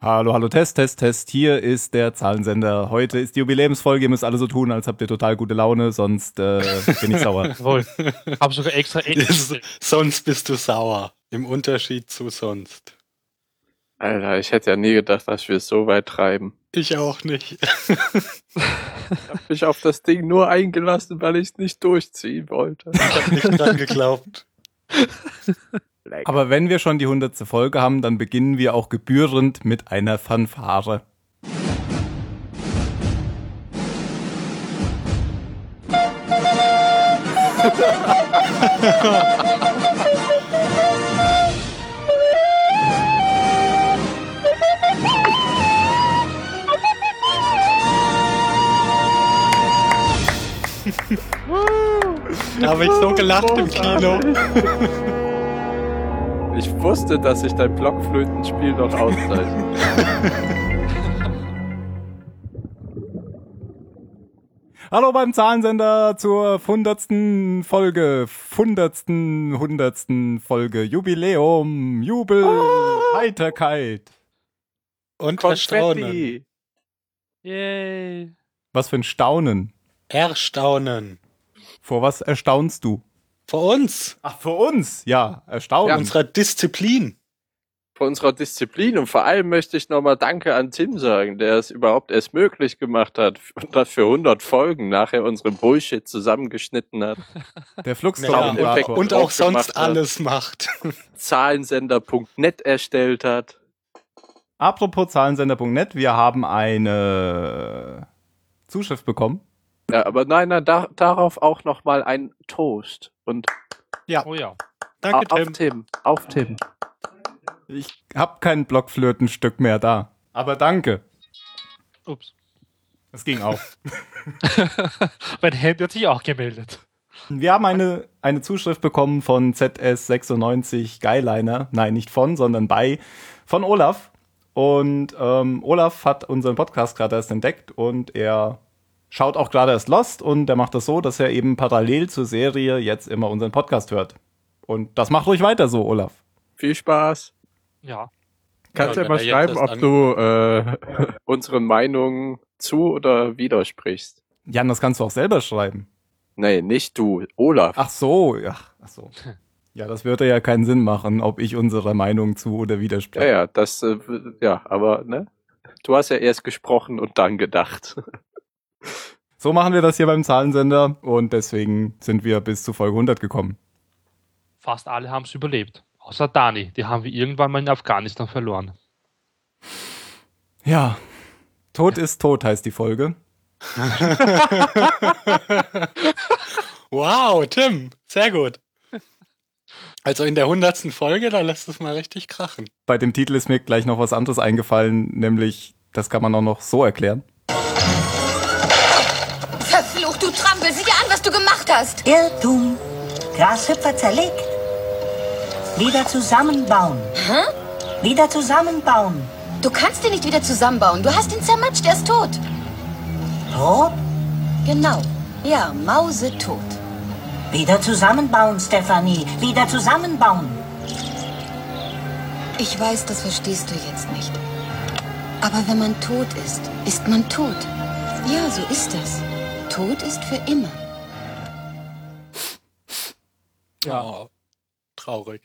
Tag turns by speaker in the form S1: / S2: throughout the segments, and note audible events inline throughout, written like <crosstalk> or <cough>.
S1: Hallo, hallo, Test, Test, Test. Hier ist der Zahlensender. Heute ist die Jubiläumsfolge. Ihr müsst alle so tun, als habt ihr total gute Laune, sonst äh, bin ich sauer. <laughs>
S2: Jawohl. Hab sogar extra. <laughs>
S3: sonst bist du sauer. Im Unterschied zu sonst.
S4: Alter, ich hätte ja nie gedacht, dass wir es so weit treiben.
S3: Ich auch nicht. <laughs>
S4: ich hab mich auf das Ding nur eingelassen, weil ich es nicht durchziehen wollte.
S3: Ich hab nicht dran geglaubt.
S1: Aber wenn wir schon die hundertste Folge haben, dann beginnen wir auch gebührend mit einer Fanfare.
S3: da habe ich so gelacht im Kino. <laughs>
S4: Ich wusste, dass sich dein Blockflötenspiel noch auszeichnet. <laughs>
S1: Hallo beim Zahlensender zur hundertsten Folge, hundertsten, hundertsten Folge, Jubiläum, Jubel, oh. Heiterkeit.
S3: Und Erstaunen.
S2: Yay.
S1: Was für ein Staunen.
S3: Erstaunen.
S1: Vor was erstaunst du?
S3: Vor uns.
S1: Ach, vor uns, ja, erstaunlich. Ja,
S3: unserer Disziplin.
S4: Vor unserer Disziplin. Und vor allem möchte ich nochmal Danke an Tim sagen, der es überhaupt erst möglich gemacht hat und das für 100 Folgen nachher unseren Bullshit zusammengeschnitten hat. <laughs>
S1: Der Fluxstrom
S3: ja, und, und auch sonst alles macht. <laughs>
S4: Zahlensender.net erstellt hat.
S1: Apropos Zahlensender.net, wir haben eine Zuschrift bekommen.
S4: Ja, aber nein, nein, da, darauf auch nochmal ein Toast. Und
S3: ja.
S2: Oh ja.
S3: Danke,
S4: auf Tim. Tim. Auf Tim.
S1: Ich hab kein Blockflötenstück mehr da. Aber danke.
S2: Ups.
S1: Es ging auch. <laughs> <laughs>
S2: mein Handy hat sich auch gemeldet.
S1: Wir haben eine, eine Zuschrift bekommen von ZS96 Guyliner. Nein, nicht von, sondern bei. Von Olaf. Und ähm, Olaf hat unseren Podcast gerade erst entdeckt und er schaut auch gerade erst Lost und der macht das so, dass er eben parallel zur Serie jetzt immer unseren Podcast hört. Und das macht ruhig weiter so, Olaf.
S4: Viel Spaß.
S2: Ja.
S4: Kannst ja, ja mal schreiben, ob du äh, <laughs> unseren Meinungen zu oder widersprichst.
S1: Jan, das kannst du auch selber schreiben.
S4: Nee, nicht du, Olaf.
S1: Ach so, ja, ach so. Ja, das würde ja keinen Sinn machen, ob ich unserer Meinung zu oder widerspreche.
S4: Ja, ja, das, äh, ja, aber, ne? Du hast ja erst gesprochen und dann gedacht. <laughs>
S1: So machen wir das hier beim Zahlensender und deswegen sind wir bis zu Folge 100 gekommen.
S2: Fast alle haben es überlebt. Außer Dani, die haben wir irgendwann mal in Afghanistan verloren.
S1: Ja, Tod ist tot heißt die Folge. <laughs>
S3: wow, Tim, sehr gut. Also in der hundertsten Folge, da lässt es mal richtig krachen.
S1: Bei dem Titel ist mir gleich noch was anderes eingefallen, nämlich, das kann man auch noch so erklären.
S5: Gemacht hast.
S6: Irrtum. Grashüpfer zerlegt. Wieder zusammenbauen.
S5: Hä?
S6: Wieder zusammenbauen.
S5: Du kannst ihn nicht wieder zusammenbauen. Du hast ihn zermatscht. Er ist tot.
S6: Tot?
S5: Genau. Ja, Mause tot.
S6: Wieder zusammenbauen, Stephanie. Wieder zusammenbauen.
S5: Ich weiß, das verstehst du jetzt nicht. Aber wenn man tot ist, ist man tot. Ja, so ist es. Tod ist für immer.
S3: Ja. Oh, traurig.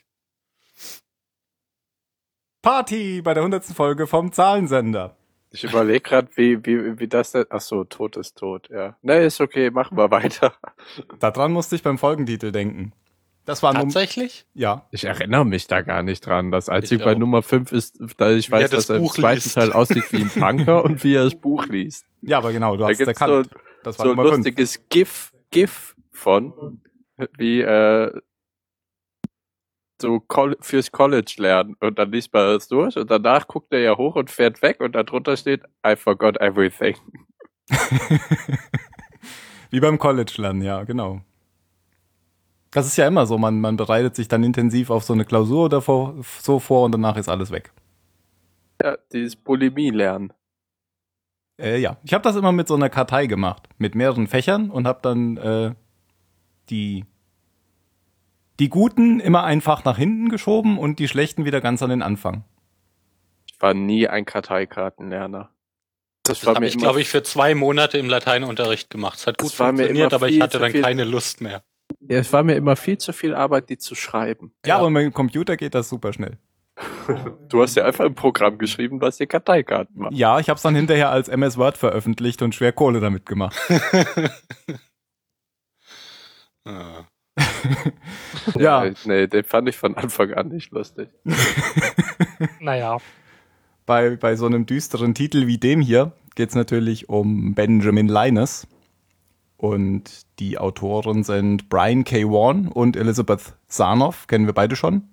S1: Party bei der 100. Folge vom Zahlensender.
S4: Ich überlege gerade, wie, wie, wie das denn. Ach so, tot ist tot, ja. Ne, ist okay, machen wir weiter. <laughs>
S1: Daran musste ich beim Folgentitel denken. Das war
S3: Tatsächlich?
S1: Num ja.
S4: Ich erinnere mich da gar nicht dran. Das Einzige bei Nummer 5 ist, da ich weiß, das dass er im zweiten liest. Teil aussieht wie ein <laughs> Punker und wie er das Buch liest.
S1: Ja, aber genau, du da hast es erkannt.
S4: So, das war so ein lustiges GIF, GIF von, wie äh, so fürs College lernen und dann liest man das durch und danach guckt er ja hoch und fährt weg und darunter steht I forgot everything. <laughs>
S1: Wie beim College lernen, ja, genau. Das ist ja immer so, man, man bereitet sich dann intensiv auf so eine Klausur davor, so vor und danach ist alles weg.
S4: Ja, dieses Bulimie lernen.
S1: Äh, ja, ich habe das immer mit so einer Kartei gemacht, mit mehreren Fächern und habe dann äh, die die Guten immer einfach nach hinten geschoben und die Schlechten wieder ganz an den Anfang.
S4: Ich war nie ein Karteikartenlerner. Das,
S3: Das
S4: war
S3: habe ich, glaube ich, für zwei Monate im Lateinunterricht gemacht. Es hat gut funktioniert, aber ich hatte dann keine Lust mehr.
S4: ja, es war mir immer viel zu viel Arbeit, die zu schreiben.
S1: Ja, aber mit dem Computer geht das super schnell. <laughs>
S4: Du hast ja einfach ein Programm geschrieben, was dir Karteikarten macht.
S1: Ja, ich habe es dann hinterher als MS Word veröffentlicht und schwer Kohle damit gemacht. <laughs>
S3: Ah. <laughs>
S1: Ja.
S4: Äh, Nee, den fand ich von Anfang an nicht lustig. <laughs>
S2: Naja,
S1: Bei, bei so einem düsteren Titel wie dem hier geht es natürlich um Benjamin Linus. Und die Autoren sind Brian K. Vaughan und Elizabeth Sarnoff, kennen wir beide schon.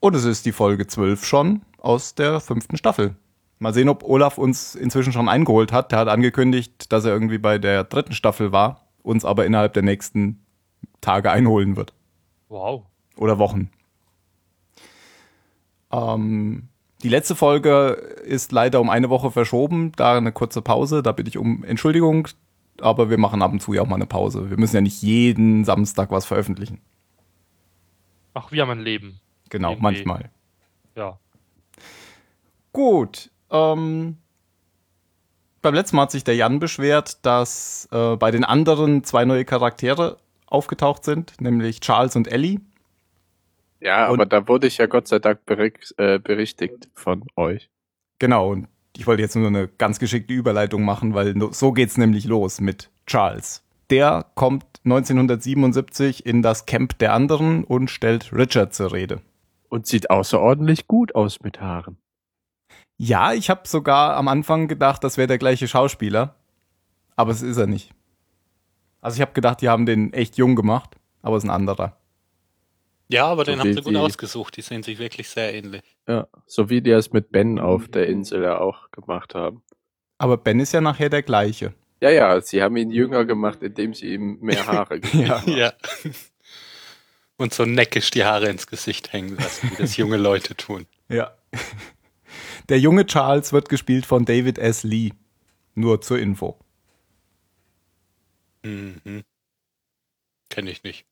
S1: Und es ist die Folge 12 schon aus der fünften Staffel. Mal sehen, ob Olaf uns inzwischen schon eingeholt hat. Der hat angekündigt, dass er irgendwie bei der dritten Staffel war, uns aber innerhalb der nächsten Tage einholen wird.
S2: wow.
S1: Oder Wochen. Ähm, die letzte Folge ist leider um eine Woche verschoben, da eine kurze Pause, da bitte ich um Entschuldigung, aber wir machen ab und zu ja auch mal eine Pause. Wir müssen ja nicht jeden Samstag was veröffentlichen.
S2: Ach, wir haben ein Leben.
S1: Genau,
S2: Irgendwie.
S1: manchmal.
S2: Ja.
S1: Gut. Ähm, beim letzten Mal hat sich der Jan beschwert, dass äh, bei den anderen zwei neue Charaktere aufgetaucht sind, nämlich Charles und Ellie.
S4: Ja,
S1: Und-
S4: aber da wurde ich ja Gott sei Dank bericht, äh, berichtigt von euch.
S1: Genau, und ich wollte jetzt nur eine ganz geschickte Überleitung machen, weil so geht's nämlich los mit Charles. Der kommt 1977 in das Camp der anderen und stellt Richard zur Rede.
S4: Und sieht außerordentlich gut aus mit Haaren.
S1: Ja, ich habe sogar am Anfang gedacht, das wäre der gleiche Schauspieler, aber es ist er nicht. Also ich habe gedacht, die haben den echt jung gemacht, aber es ist ein anderer.
S3: Ja, aber
S4: So
S3: den haben sie gut
S4: die-
S3: ausgesucht. Die sehen sich wirklich sehr ähnlich.
S4: Ja, so wie die es mit Ben auf der Insel ja auch gemacht haben.
S1: Aber Ben ist ja nachher der gleiche.
S4: Ja, ja, sie haben ihn jünger gemacht, indem sie ihm mehr Haare <laughs> gegeben
S1: Ja.
S4: haben.
S3: Ja. <laughs> Und so neckisch die Haare ins Gesicht hängen lassen, wie das junge Leute tun. <laughs>
S1: Ja. Der junge Charles wird gespielt von David S. Lee. Nur zur Info.
S3: Mhm. Kenne ich nicht.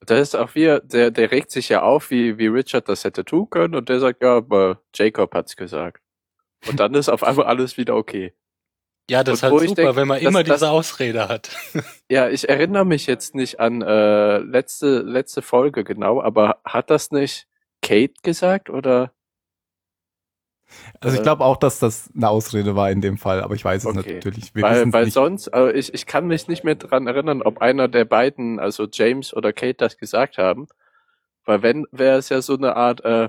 S4: Das ist auch wie, der, der regt sich ja auf, wie, wie Richard das hätte tun können und der sagt, ja, aber Jacob hat's gesagt. Und dann ist auf einmal alles wieder okay.
S3: Ja, das ist halt super,
S4: ich denk,
S3: wenn man
S4: das-
S3: immer
S4: das-
S3: diese Ausrede hat. <laughs>
S4: Ja, ich erinnere mich jetzt nicht an äh, letzte, letzte Folge genau, aber hat das nicht Kate gesagt oder?
S1: Also ich
S4: Äh,
S1: glaube auch, dass das eine Ausrede war in dem Fall, aber ich weiß es
S4: Okay.
S1: natürlich. Wir
S4: weil weil
S1: nicht.
S4: sonst, also ich, ich kann mich nicht mehr dran erinnern, ob einer der beiden, also James oder Kate, das gesagt haben. Weil wenn, wäre es ja so eine Art äh,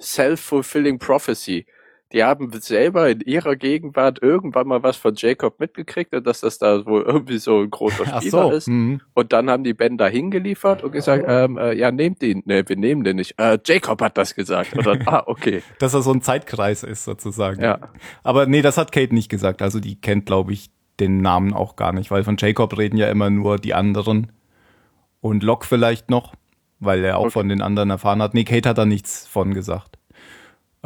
S4: self-fulfilling prophecy. Die haben selber in ihrer Gegenwart irgendwann mal was von Jacob mitgekriegt und dass das da wohl irgendwie so ein großer Spieler
S1: so.
S4: ist.
S1: mhm.
S4: Und dann haben die Ben da hingeliefert und gesagt, ähm, äh, ja, nehmt ihn. Nee, wir nehmen den nicht. Äh, Jacob hat das gesagt. Und dann, ah, okay. <laughs>
S1: Dass er so ein Zeitkreis ist sozusagen.
S4: Ja.
S1: Aber nee, das hat Kate nicht gesagt. Also die kennt, glaube ich, den Namen auch gar nicht, weil von Jacob reden ja immer nur die anderen. Und Locke vielleicht noch, weil er auch
S4: Okay.
S1: von den anderen erfahren hat. Nee, Kate hat da nichts von gesagt.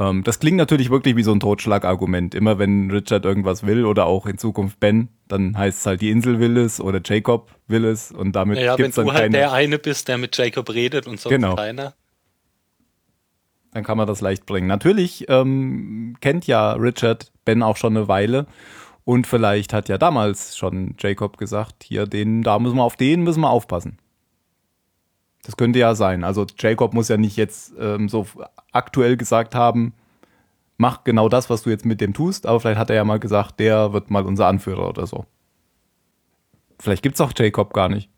S1: Ähm, das klingt natürlich wirklich wie so ein Totschlagargument. Immer wenn Richard irgendwas will oder auch in Zukunft Ben, dann heißt es halt, die Insel will es oder Jacob will es und damit
S3: Naja, wenn
S1: gibt's dann
S3: du halt
S1: keine,
S3: der eine bist, der mit Jacob redet und sonst
S1: Genau.
S3: keiner.
S1: dann kann man das leicht bringen. Natürlich ähm, kennt ja Richard Ben auch schon eine Weile und vielleicht hat ja damals schon Jacob gesagt, hier den, da müssen wir auf den müssen wir aufpassen. Das könnte ja sein. Also Jacob muss ja nicht jetzt ähm, so aktuell gesagt haben, mach genau das, was du jetzt mit dem tust, aber vielleicht hat er ja mal gesagt, der wird mal unser Anführer oder so. Vielleicht gibt's auch Jacob gar nicht.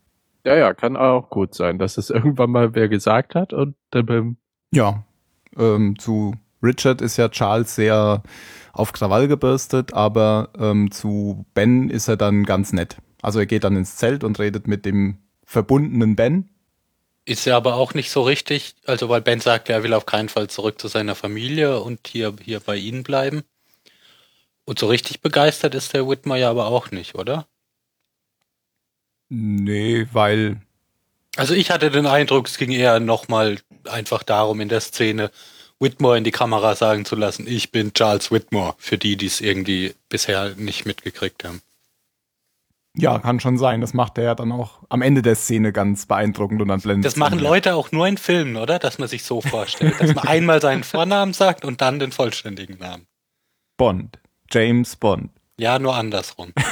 S4: Ja, ja, kann auch gut sein, dass es irgendwann mal wer gesagt hat und dann beim
S1: Ja, ähm, zu Richard ist ja Charles sehr auf Krawall gebürstet, aber ähm, zu Ben ist er dann ganz nett. Also er geht dann ins Zelt und redet mit dem verbundenen Ben.
S3: Ist ja aber auch nicht so richtig, also weil Ben sagt, er will auf keinen Fall zurück zu seiner Familie und hier, hier bei ihnen bleiben. Und so richtig begeistert ist der Whitmer ja aber auch nicht, oder?
S1: Nee, weil
S3: Also ich hatte den Eindruck, es ging eher nochmal einfach darum, in der Szene Whitmore in die Kamera sagen zu lassen, ich bin Charles Whitmore, für die, die es irgendwie bisher nicht mitgekriegt haben.
S1: Ja, kann schon sein. Das macht er ja dann auch am Ende der Szene ganz beeindruckend und dann blendet
S3: Das
S1: es
S3: machen Leute auch nur in Filmen, oder? Dass man sich so vorstellt. Dass man <laughs> einmal seinen Vornamen sagt und dann den vollständigen Namen.
S1: Bond. James Bond.
S3: Ja, nur andersrum. <laughs>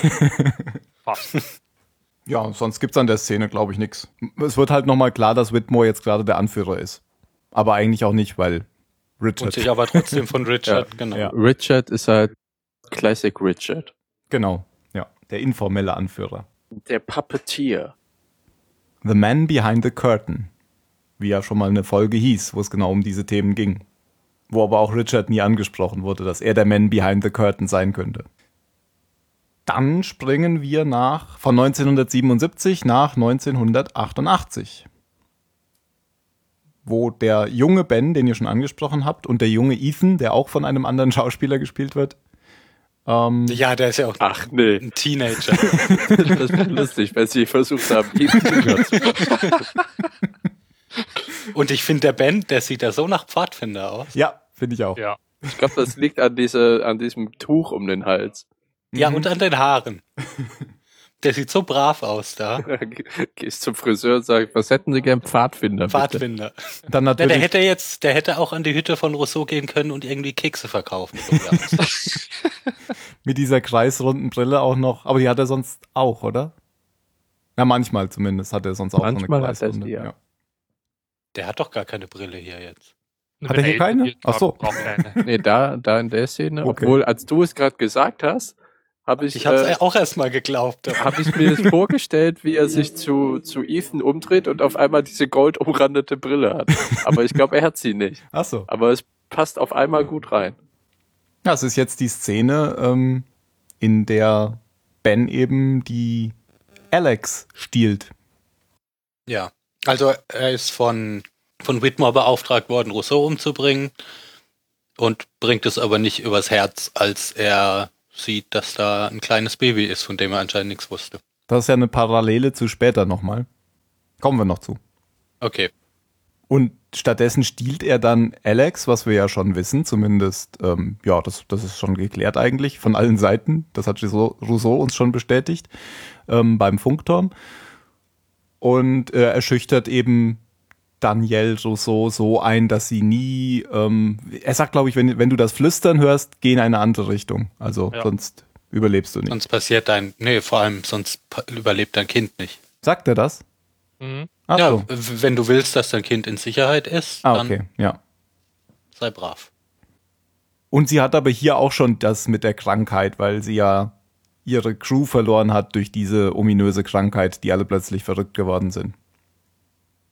S1: Ja, sonst gibt's an der Szene, glaube ich, nix. Es wird halt nochmal klar, dass Whitmore jetzt gerade der Anführer ist. Aber eigentlich auch nicht, weil
S3: Und
S1: Richard.
S3: sich aber trotzdem von <laughs> Richard, genau.
S1: Ja.
S4: Richard ist halt Classic Richard.
S1: Genau, ja. Der informelle Anführer.
S4: Der Puppeteer.
S1: The Man Behind the Curtain. Wie ja schon mal eine Folge hieß, wo es genau um diese Themen ging. Wo aber auch Richard nie angesprochen wurde, dass er der Man Behind the Curtain sein könnte. Dann springen wir nach, von 1977 nach 1988. Wo der junge Ben, den ihr schon angesprochen habt, und der junge Ethan, der auch von einem anderen <laughs> Schauspieler gespielt wird, ähm,
S3: Ja, der ist ja auch
S4: Ach nee,
S3: ein Teenager. <laughs>
S4: das ist lustig, weil sie versucht haben, ihn zu. <laughs>
S3: Und ich finde, der Ben, der sieht ja so nach Pfadfinder aus.
S1: ja, finde ich auch.
S2: Ja.
S4: Ich glaube, das liegt an, diese, an diesem Tuch um den Hals.
S3: Ja,
S1: Mhm.
S3: und an den Haaren. <laughs> Der sieht so brav aus da. <laughs>
S4: Gehst zum Friseur und sagst, was hätten Sie gern Pfadfinder? bitte?
S3: Pfadfinder.
S1: Dann
S3: Ja,
S1: natürlich.
S3: der hätte jetzt, der hätte auch an die Hütte von Rousseau gehen können und irgendwie Kekse verkaufen. So er. <laughs>
S1: Mit dieser kreisrunden Brille auch noch. Aber die hat er sonst auch, oder? Ja, manchmal zumindest hat er sonst auch
S4: Manchmal
S1: so eine
S4: hat er
S1: kreisrunde.
S4: sie, ja.
S3: der hat doch gar keine Brille hier jetzt.
S1: Hat er hier keine? Ach so.
S4: Nee, da, da in der Szene.
S1: Okay.
S4: Obwohl, als du es gerade gesagt hast, habe ich,
S3: Ich habe
S4: äh,
S3: es auch erst mal geglaubt.
S4: hab ich mir das <laughs> vorgestellt, wie er sich zu, zu Ethan umdreht und auf einmal diese goldumrandete Brille hat. Aber ich glaube, er hat sie nicht.
S1: Ach so.
S4: Aber es passt auf einmal gut rein.
S1: Ja, es ist jetzt die Szene, ähm, in der Ben eben die Alex stiehlt.
S3: Ja. Also er ist von, von Whitmore beauftragt worden, Rousseau umzubringen und bringt es aber nicht übers Herz, als er sieht, dass da ein kleines Baby ist, von dem er anscheinend nichts wusste.
S1: Das ist ja eine Parallele zu später nochmal. Kommen wir noch zu.
S3: Okay.
S1: Und stattdessen stiehlt er dann Alex, was wir ja schon wissen, zumindest, ähm, ja, das, das ist schon geklärt eigentlich von allen Seiten. Das hat Rousseau, uns schon bestätigt ähm, beim Funkturm. Und äh, er schüchtert eben Danielle Rousseau so ein, dass sie nie, ähm, er sagt, glaube ich, wenn, wenn du das Flüstern hörst, geh in eine andere Richtung. Also
S2: Ja.
S1: sonst überlebst du nicht.
S3: Sonst passiert dein, nee, vor allem sonst überlebt dein Kind nicht.
S1: Sagt er das?
S2: Mhm.
S1: Ach
S3: ja,
S1: so.
S3: wenn du willst, dass dein Kind in Sicherheit ist,
S1: Ah,
S3: dann
S1: okay, ja.
S3: sei brav.
S1: Und sie hat aber hier auch schon das mit der Krankheit, weil sie ja ihre Crew verloren hat durch diese ominöse Krankheit, die alle plötzlich verrückt geworden sind.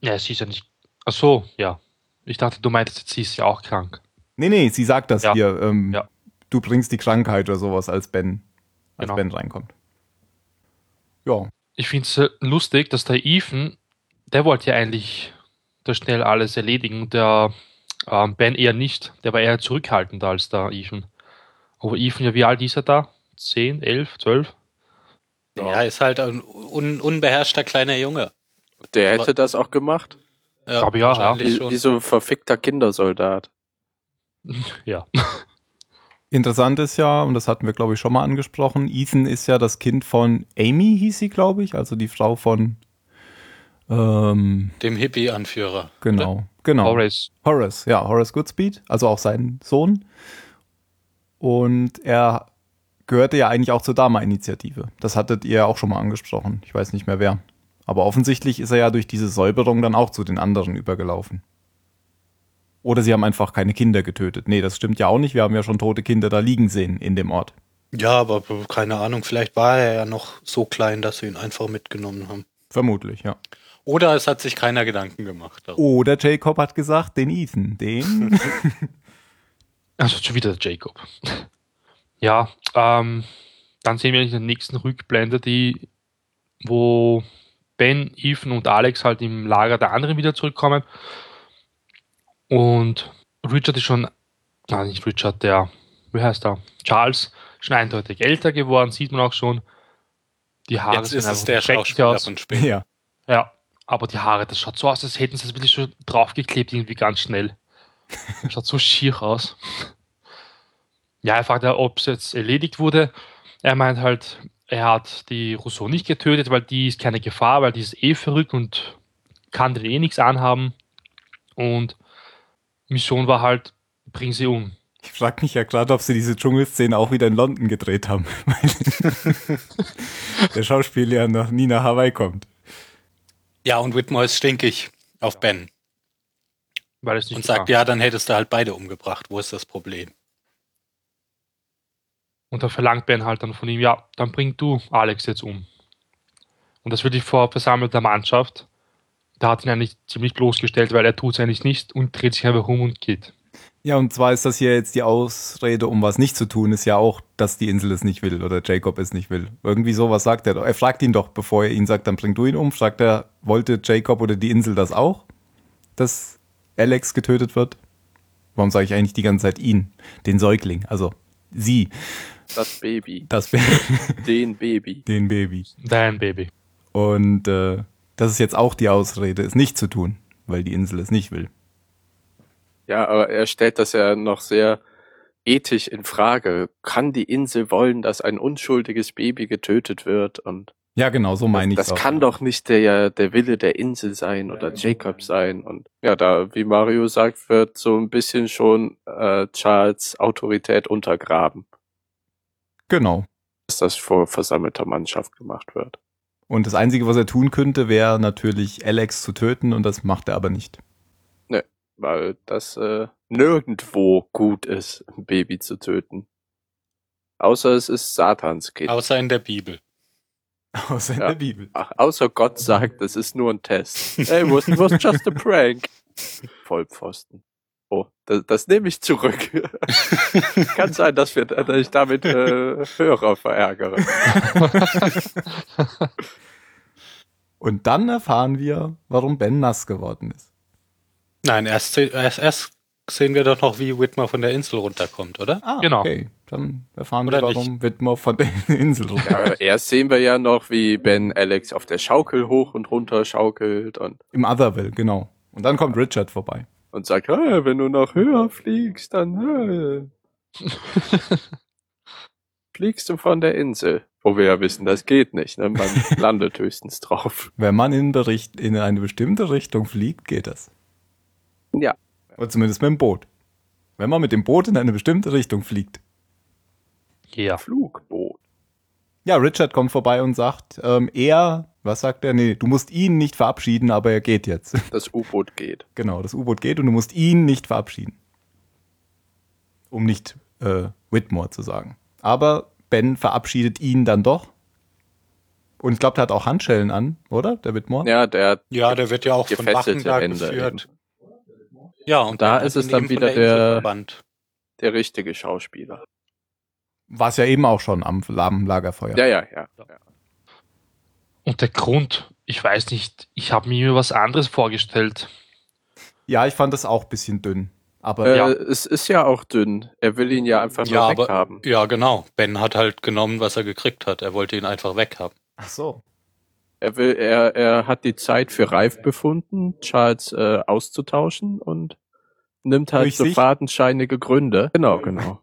S2: Ja, sie ist ja nicht. Ach so, ja. Ich dachte, du meintest, jetzt, sie ist ja auch krank.
S1: Nee, nee, sie sagt das
S2: Ja.
S1: hier. Ähm,
S2: Ja.
S1: Du bringst die Krankheit oder sowas, als Ben, als
S2: Genau.
S1: Ben reinkommt. Ja,
S2: Ich finde es lustig, dass der Ethan, der wollte ja eigentlich da schnell alles erledigen. Der ähm, Ben eher nicht. Der war eher zurückhaltender als der Ethan. Aber Ethan, ja, wie alt ist er da? 10, 11, 12?
S3: Ja, er ist halt ein un unbeherrschter kleiner Junge.
S4: Der hätte das auch gemacht.
S3: Ja,
S2: Glaub ja, ja.
S4: Wie, wie so ein verfickter Kindersoldat.
S2: Ja. <laughs>
S1: interessant ist ja, und das hatten wir, glaube ich, schon mal angesprochen, Ethan ist ja das Kind von Amy, hieß sie, glaube ich, also die Frau von, ähm,
S3: Dem Hippie-Anführer.
S1: genau, genau.
S2: Horace.
S1: Horace, ja, Horace Goodspeed, also auch sein Sohn. Und er gehörte ja eigentlich auch zur Dama-Initiative. Das hattet ihr auch schon mal angesprochen. Ich weiß nicht mehr wer. Aber offensichtlich ist er ja durch diese Säuberung dann auch zu den anderen übergelaufen. Oder sie haben einfach keine Kinder getötet. Nee, das stimmt ja auch nicht. Wir haben ja schon tote Kinder da liegen sehen in dem Ort.
S3: Ja, aber keine Ahnung, vielleicht war er ja noch so klein, dass sie ihn einfach mitgenommen haben.
S1: Vermutlich, ja.
S3: Oder es hat sich keiner Gedanken gemacht. darum.
S1: Oder Jacob hat gesagt, den Ethan, den. <laughs>
S2: Also schon wieder der Jacob. <laughs> Ja, ähm, dann sehen wir in der nächsten Rückblende, die, wo Ben, Ethan und Alex halt im Lager der anderen wieder zurückkommen. Und Richard ist schon, nein, nicht Richard, der, wie heißt er? Charles, schon eindeutig älter geworden, sieht man auch schon. Die Haare
S3: Jetzt ist
S2: sehen
S3: es
S2: einfach
S3: der
S2: schrecklich
S3: Schauspieler
S2: aus.
S1: ja.
S2: Ja, aber die Haare, das schaut so aus, als hätten sie das wirklich schon draufgeklebt, irgendwie ganz schnell. Das <laughs> schaut so schier aus. Ja, er fragt ja, ob es jetzt erledigt wurde. Er meint halt, er hat die Rousseau nicht getötet, weil die ist keine Gefahr, weil die ist eh verrückt und kann dir eh nichts anhaben. Und Mission war halt, bring sie um.
S1: Ich frage mich ja gerade, ob sie diese Dschungelszene auch wieder in London gedreht haben. <laughs> Weil der Schauspieler ja noch nie nach Hawaii kommt.
S3: Ja, und Whitmore ist stinkig auf Ben
S2: Weil es nicht
S3: und sagt,
S2: war.
S3: ja, dann hättest du halt beide umgebracht. Wo ist das Problem?
S2: Und dann verlangt Ben halt dann von ihm, ja, dann bring du Alex jetzt um. Und das wirklich vor versammelter Mannschaft. Da hat ihn eigentlich ziemlich bloßgestellt, weil er tut es eigentlich nicht und dreht sich einfach um und geht.
S1: Ja, und zwar ist das hier jetzt die Ausrede, um was nicht zu tun, ist ja auch, dass die Insel es nicht will oder Jacob es nicht will. Irgendwie sowas sagt er doch. Er fragt ihn doch, bevor er ihn sagt, dann bring du ihn um. Fragt er, wollte Jacob oder die Insel das auch, dass Alex getötet wird? Warum sage ich eigentlich die ganze Zeit ihn? Den Säugling, also sie,
S4: Das Baby.
S1: das <laughs>
S4: Den Baby.
S1: den Baby.
S2: Dein Baby.
S1: Und äh, das ist jetzt auch die Ausrede, es nicht zu tun, weil die Insel es nicht will.
S4: Ja, aber er stellt das ja noch sehr ethisch in Frage. Kann die Insel wollen, dass ein unschuldiges Baby getötet wird? Und
S1: Ja, genau, so meine ich
S4: das kann doch nicht der, der Wille der Insel sein oder Jacob sein. Und ja, da, wie Mario sagt, wird so ein bisschen schon äh, Charles Autorität untergraben,
S1: Genau.
S4: dass das vor versammelter Mannschaft gemacht wird.
S1: Und das Einzige, was er tun könnte, wäre natürlich Alex zu töten und das macht er aber nicht.
S4: Weil das äh, nirgendwo gut ist, ein Baby zu töten. Außer es ist Satans Kind.
S3: Außer in der Bibel. <laughs>
S1: Außer in
S4: Ja.
S1: der Bibel.
S4: Ach, außer Gott sagt, es ist nur ein Test. Hey, was was just a prank. <laughs> Vollpfosten. Oh, das, das nehme ich zurück. <laughs> Kann sein, dass, wir, dass ich damit äh, Hörer verärgere. <laughs>
S1: Und dann erfahren wir, warum Ben nass geworden ist.
S3: Nein, erst, erst, erst sehen wir doch noch, wie Whitmore von der Insel runterkommt, oder?
S1: Ah,
S2: Genau.
S1: okay. Dann erfahren
S3: Oder
S1: wir, warum Widmer von der <laughs> Insel runter.
S4: Aber erst sehen wir ja noch, wie Ben Alex auf der Schaukel hoch und runter schaukelt und,
S1: Im Otherville, genau. Und dann kommt Richard vorbei.
S4: Und sagt, hey, wenn du noch höher fliegst, dann hey. <laughs> fliegst du von der Insel. Wo wir ja wissen, das geht nicht. Ne? Man <laughs> landet höchstens drauf.
S1: Wenn man in, Bericht, in eine bestimmte Richtung fliegt, geht das.
S4: Ja.
S1: Oder zumindest mit dem Boot. Wenn man mit dem Boot in eine bestimmte Richtung fliegt.
S2: Ja.
S4: Flugboot.
S1: Ja, Richard kommt vorbei und sagt, ähm, er, was sagt er? Nee, du musst ihn nicht verabschieden, aber er geht jetzt. <laughs>
S4: Das U-Boot geht.
S1: genau, das U-Boot geht und du musst ihn nicht verabschieden. Um nicht äh, Whitmore zu sagen. Aber Ben verabschiedet ihn dann doch. Und ich glaube, der hat auch Handschellen an, oder? Der Whitmore?
S4: Ja, der
S3: Ja, der wird ja auch von Wachen da
S4: Hände
S3: geführt. Ja, und
S4: Da ist es dann
S3: eben
S4: wieder der- der richtige Schauspieler.
S1: War es ja eben auch schon am, am Lagerfeuer.
S4: Ja, ja, ja. ja.
S2: Und der Grund, ich weiß nicht, ich habe mir was anderes vorgestellt.
S1: Ja, ich fand das auch ein bisschen dünn. Aber
S4: Äh,
S2: Ja.
S4: Es ist ja auch dünn. Er will ihn ja einfach nur
S3: Ja, aber,
S4: weghaben.
S3: ja, genau. Ben hat halt genommen, was er gekriegt hat. Er wollte ihn einfach weghaben.
S1: ach so.
S4: Er will, er, er hat die Zeit für reif befunden, Charles äh, auszutauschen und nimmt halt
S1: Durch
S4: so
S1: sich?
S4: fadenscheinige Gründe. Genau, genau.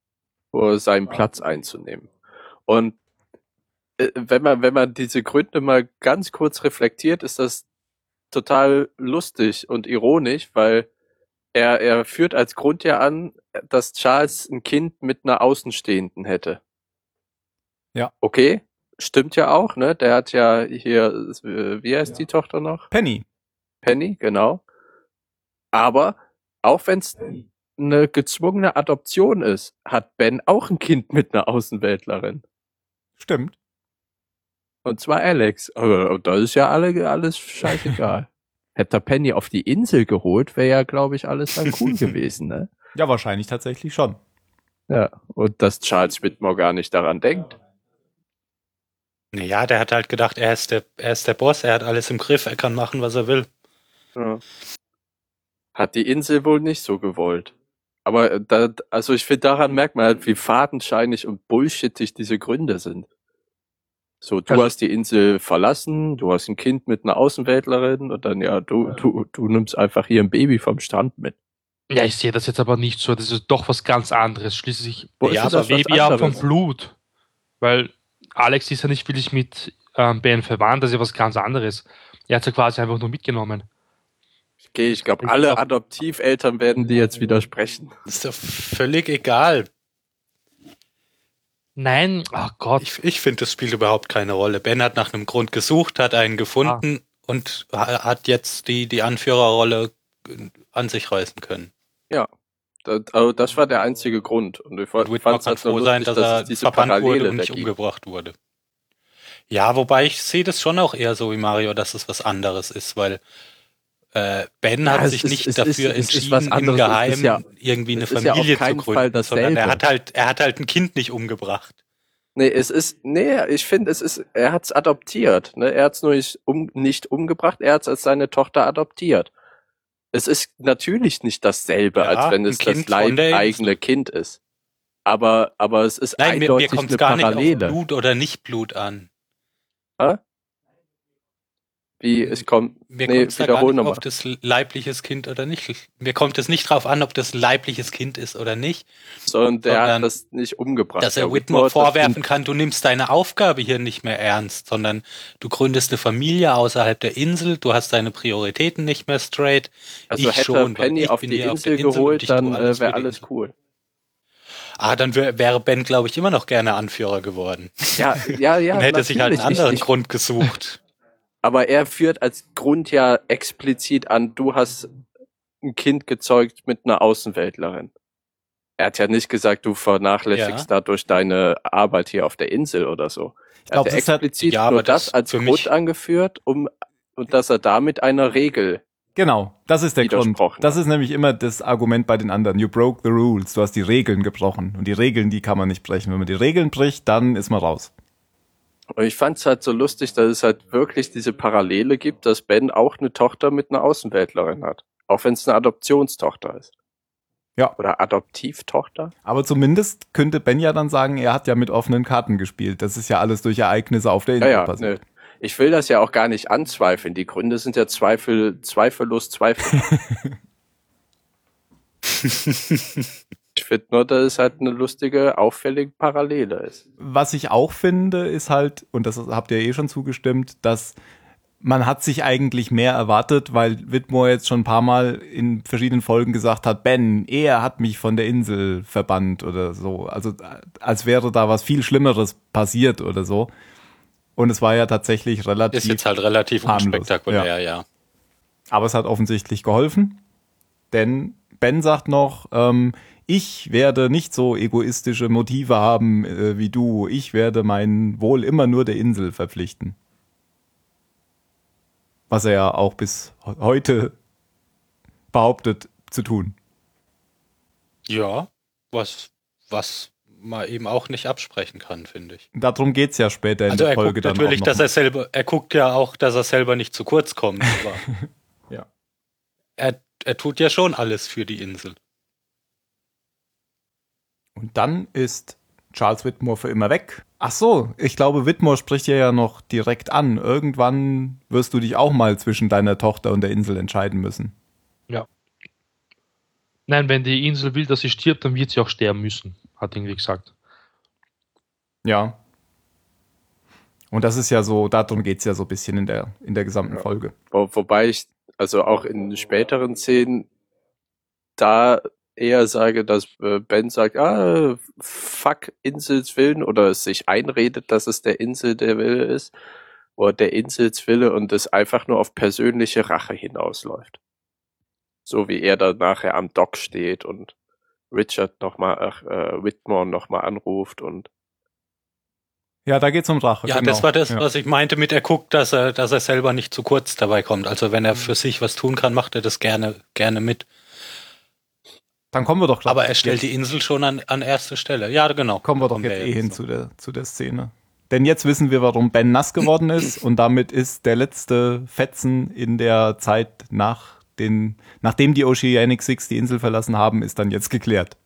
S4: Um seinen Platz einzunehmen. Und wenn man, wenn man diese Gründe mal ganz kurz reflektiert, ist das total lustig und ironisch, weil er, er führt als Grund ja an, dass Charles ein Kind mit einer Außenstehenden hätte.
S1: Ja.
S4: Okay, stimmt ja auch, ne? Der hat ja hier, äh, wie heißt die Tochter noch?
S1: Penny.
S4: Penny, genau. Aber auch wenn es eine gezwungene Adoption ist, hat Ben auch ein Kind mit einer Außenweltlerin.
S1: Stimmt.
S4: Und zwar Alex. Aber und das ist ja alle, alles scheißegal. <laughs> Hätte er Penny auf die Insel geholt, wäre ja, glaube ich, alles dann cool <laughs> gewesen, ne?
S1: Ja, wahrscheinlich tatsächlich schon.
S4: Ja. Und dass Charles Whitmore gar nicht daran denkt.
S3: Naja, der hat halt gedacht, er ist, der, er ist der Boss, er hat alles im Griff, er kann machen, was er will.
S4: Ja. Hat die Insel wohl nicht so gewollt. Aber äh, da, also ich finde, daran merkt man halt, wie fadenscheinig und bullshittig diese Gründe sind. So, du
S2: Also-
S4: hast die Insel verlassen, du hast ein Kind mit einer Außenweltlerin und dann, ja, du, du, du nimmst einfach hier ein Baby vom Strand mit.
S2: Ja, ich sehe das jetzt aber nicht so. Das ist doch was ganz anderes. Schließlich
S4: Wo
S3: Ja,
S4: das
S2: Baby ja von
S4: anderes?
S2: Blut. Weil Alex ist ja nicht wirklich mit ähm, Ben verwandt, das ist ja was ganz anderes. Er hat ja quasi einfach nur mitgenommen.
S4: Okay, ich glaube, alle Adoptiveltern werden dir jetzt widersprechen.
S3: Ist doch völlig egal.
S2: Nein, oh Gott.
S3: Ich, ich finde, das spielt überhaupt keine Rolle. Ben hat nach einem Grund gesucht, hat einen gefunden und ha- hat jetzt die, die Anführerrolle an sich reißen können.
S4: Das, also das war der einzige Grund. Und ich
S3: Und
S4: fand es
S3: kann
S4: halt so
S3: froh sein,
S4: lustig,
S3: dass er
S4: es diese
S3: verbannt wurde
S4: Parallele
S3: und nicht umgebracht wurde. Ja, wobei ich sehe das schon auch eher so wie Mario, dass es was anderes ist, weil äh, Ben
S4: Ja,
S3: hat sich
S4: ist-
S3: nicht dafür
S4: ist-
S3: entschieden, im
S4: anderes. Es ist
S3: Geheimen
S4: ja-
S3: irgendwie eine
S4: ja
S3: Familie
S4: keinen
S3: zu gründen, sondern er hat halt, er hat halt ein Kind nicht umgebracht.
S4: Nee, es ist, nee, ich finde, es ist, er hat's adoptiert. Ne? Er hat's nur nicht, um, nicht umgebracht, er hat's als seine Tochter adoptiert. Es ist natürlich nicht dasselbe,
S3: Ja,
S4: als wenn es das leibeigene Kind ist. Aber, aber es ist
S3: Nein, mir, mir
S4: eindeutig
S3: kommt es
S4: eine
S3: gar nicht auf Blut oder nicht Blut an.
S4: Wie, es kommt,
S3: Mir
S4: nee,
S3: kommt es da gar
S4: wiederhol
S3: nicht auf das leibliches Kind oder nicht. Mir kommt es nicht drauf an, ob das leibliches Kind ist oder nicht.
S4: Sondern der
S3: sondern,
S4: hat das nicht umgebracht.
S3: dass er Whitmore vorwerfen kann, du nimmst deine Aufgabe hier nicht mehr ernst, sondern du gründest eine Familie außerhalb der Insel, du hast deine Prioritäten nicht mehr straight.
S4: Also
S3: ich
S4: hätte
S3: schon,
S4: Penny
S3: ich
S4: auf die
S3: hier auf
S4: Insel
S3: Insel
S4: geholt,
S3: ich tue
S4: dann äh, wäre alles
S3: Insel.
S4: cool.
S3: Ah, dann wär, wäre Ben, glaube ich, immer noch gerne Anführer geworden.
S4: Ja, ja, ja. <laughs>
S3: und hätte sich halt einen anderen
S4: Ich-
S3: Grund gesucht.
S4: Aber er führt als Grund ja explizit an, du hast ein Kind gezeugt mit einer Außenweltlerin. Er hat ja nicht gesagt, du vernachlässigst dadurch deine Arbeit hier auf der Insel oder so.
S1: Ich glaube,
S4: er
S1: das
S4: hat explizit
S3: Ja,
S4: nur
S3: das
S4: das als Grund angeführt, um und dass er damit einer Regel.
S1: genau, das ist der Grund. Das ist nämlich immer das Argument bei den anderen. You broke the rules. Du hast die Regeln gebrochen. Und die Regeln, die kann man nicht brechen. Wenn man die Regeln bricht, dann ist man raus.
S4: Und ich fand es halt so lustig, dass es halt wirklich diese Parallele gibt, dass Ben auch eine Tochter mit einer Außenweltlerin hat. Auch wenn es eine Adoptionstochter ist.
S1: Ja.
S4: Oder Adoptivtochter?
S1: Aber zumindest könnte Ben ja dann sagen, er hat ja mit offenen Karten gespielt. Das ist ja alles durch Ereignisse auf der
S4: Ja,
S1: Insel
S4: ja,
S1: passiert.
S4: ne. Ich will das ja auch gar nicht anzweifeln. Die Gründe sind ja Zweifel, zweifellos Zweifel. <laughs> <laughs> ich finde nur, dass es halt eine lustige, auffällige Parallele ist.
S1: Was ich auch finde, ist halt, und das habt ihr eh schon zugestimmt, dass man hat sich eigentlich mehr erwartet, weil Whitmore jetzt schon ein paar Mal in verschiedenen Folgen gesagt hat, Ben, er hat mich von der Insel verbannt oder so. Also als wäre da was viel Schlimmeres passiert oder so. Und es war ja tatsächlich relativ,
S3: Ist jetzt halt relativ
S1: harmlos,
S3: unspektakulär, ja.
S1: aber es hat offensichtlich geholfen. Denn Ben sagt noch, ähm, ich werde nicht so egoistische Motive haben äh, wie du. Ich werde mein Wohl immer nur der Insel verpflichten. Was er ja auch bis he- heute behauptet zu tun.
S3: Ja, was, was man eben auch nicht absprechen kann, finde ich.
S1: Darum geht's ja später in
S3: Also
S1: der
S3: er
S1: Folge
S3: guckt
S1: dann
S3: natürlich, dass er selber, er guckt ja auch, dass er selber nicht zu kurz kommt, aber <laughs>
S1: Ja.
S3: er, er tut ja schon alles für die Insel.
S1: Und dann ist Charles Whitmore für immer weg. Ach so, ich glaube, Whitmore spricht ja ja noch direkt an. Irgendwann wirst du dich auch mal zwischen deiner Tochter und der Insel entscheiden müssen.
S2: Nein, wenn die Insel will, dass sie stirbt, dann wird sie auch sterben müssen, hat irgendwie gesagt.
S1: Ja. Und das ist ja so, darum geht's ja so ein bisschen in der, in der gesamten
S4: Ja.
S1: Folge.
S4: Wo, wobei ich, also auch in späteren Szenen, da eher sage, dass äh, Ben sagt, ah, fuck Insels Willen oder es sich einredet, dass es der Insel der Wille ist oder der Insels Wille und es einfach nur auf persönliche Rache hinausläuft. So wie er dann nachher am Dock steht und Richard nochmal, ach, äh, Whitmore nochmal anruft und
S1: Ja, da geht's um Rache.
S3: Ja,
S1: genau.
S3: das war das,
S1: ja.
S3: was ich meinte mit er guckt, dass er, dass er selber nicht zu kurz dabei kommt. Also wenn er
S1: Mhm.
S3: für sich was tun kann, macht er das gerne, gerne mit.
S1: Dann kommen wir doch gleich-
S3: Aber er stellt die Insel schon an, an erste Stelle. Ja, genau.
S1: kommen wir doch jetzt eh hin
S3: so.
S1: zu der, zu der Szene. Denn jetzt wissen wir, warum Ben nass geworden ist <clears throat> und damit ist der letzte Fetzen in der Zeit nach den, nachdem die Oceanic Six die Insel verlassen haben, ist dann jetzt geklärt.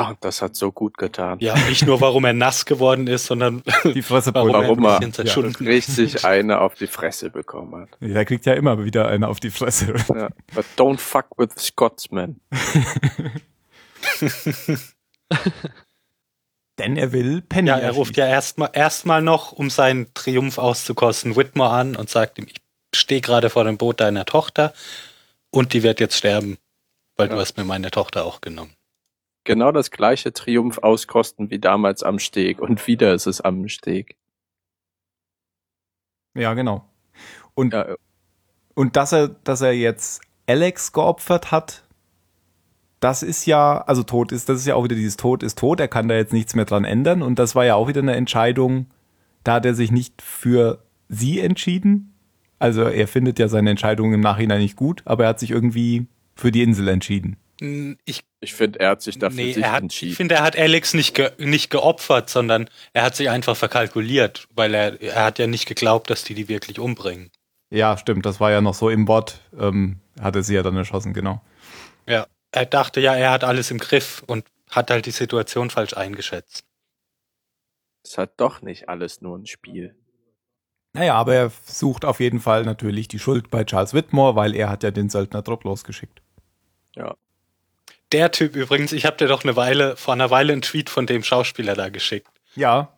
S4: Ah, das hat so gut getan.
S3: Ja, nicht nur warum er nass geworden ist, sondern <laughs>
S1: Die Fresse
S3: warum.
S4: Warum
S3: er
S4: er
S1: ja, <laughs>
S4: richtig <laughs> eine auf die Fresse bekommen hat.
S1: Der kriegt ja immer wieder eine auf die Fresse.
S4: Ja. But don't fuck with Scotsman.
S1: Denn er will Penny
S3: Ja, er ruft ja erstmal erstmal noch, um seinen Triumph auszukosten, Whitmore an und sagt ihm, ich stehe gerade vor dem Boot deiner Tochter und die wird jetzt sterben, weil du
S4: Ja.
S3: hast mir meine Tochter auch genommen.
S4: Genau das gleiche Triumph auskosten wie damals am Steg. Und wieder ist es am Steg.
S1: Ja, genau. Und,
S4: Ja,
S1: und dass er, dass er jetzt Alex geopfert hat, das ist ja, also tot ist, das ist ja auch wieder dieses Tod ist tot, er kann da jetzt nichts mehr dran ändern. Und das war ja auch wieder eine Entscheidung, da hat er sich nicht für sie entschieden. Also er findet ja seine Entscheidung im Nachhinein nicht gut, aber er hat sich irgendwie für die Insel entschieden.
S3: Ich,
S4: ich finde, er hat sich dafür
S3: nee,
S4: sich
S3: hat, ich
S4: entschieden.
S3: finde, er hat Alex nicht, ge, nicht geopfert, sondern er hat sich einfach verkalkuliert, weil er, er hat ja nicht geglaubt, dass die die wirklich umbringen.
S1: Ja, stimmt, das war ja noch so im Bot, ähm, hat er sie ja dann erschossen, genau.
S3: Ja, er dachte ja, er hat alles im Griff und hat halt die Situation falsch eingeschätzt.
S4: Es hat doch nicht alles nur ein Spiel.
S1: Naja, aber er sucht auf jeden Fall natürlich die Schuld bei Charles Whitmore, weil er hat ja den Söldnertrupp losgeschickt.
S3: Der Typ übrigens, ich habe dir doch eine Weile, vor einer Weile einen Tweet von dem Schauspieler da geschickt.
S1: Ja,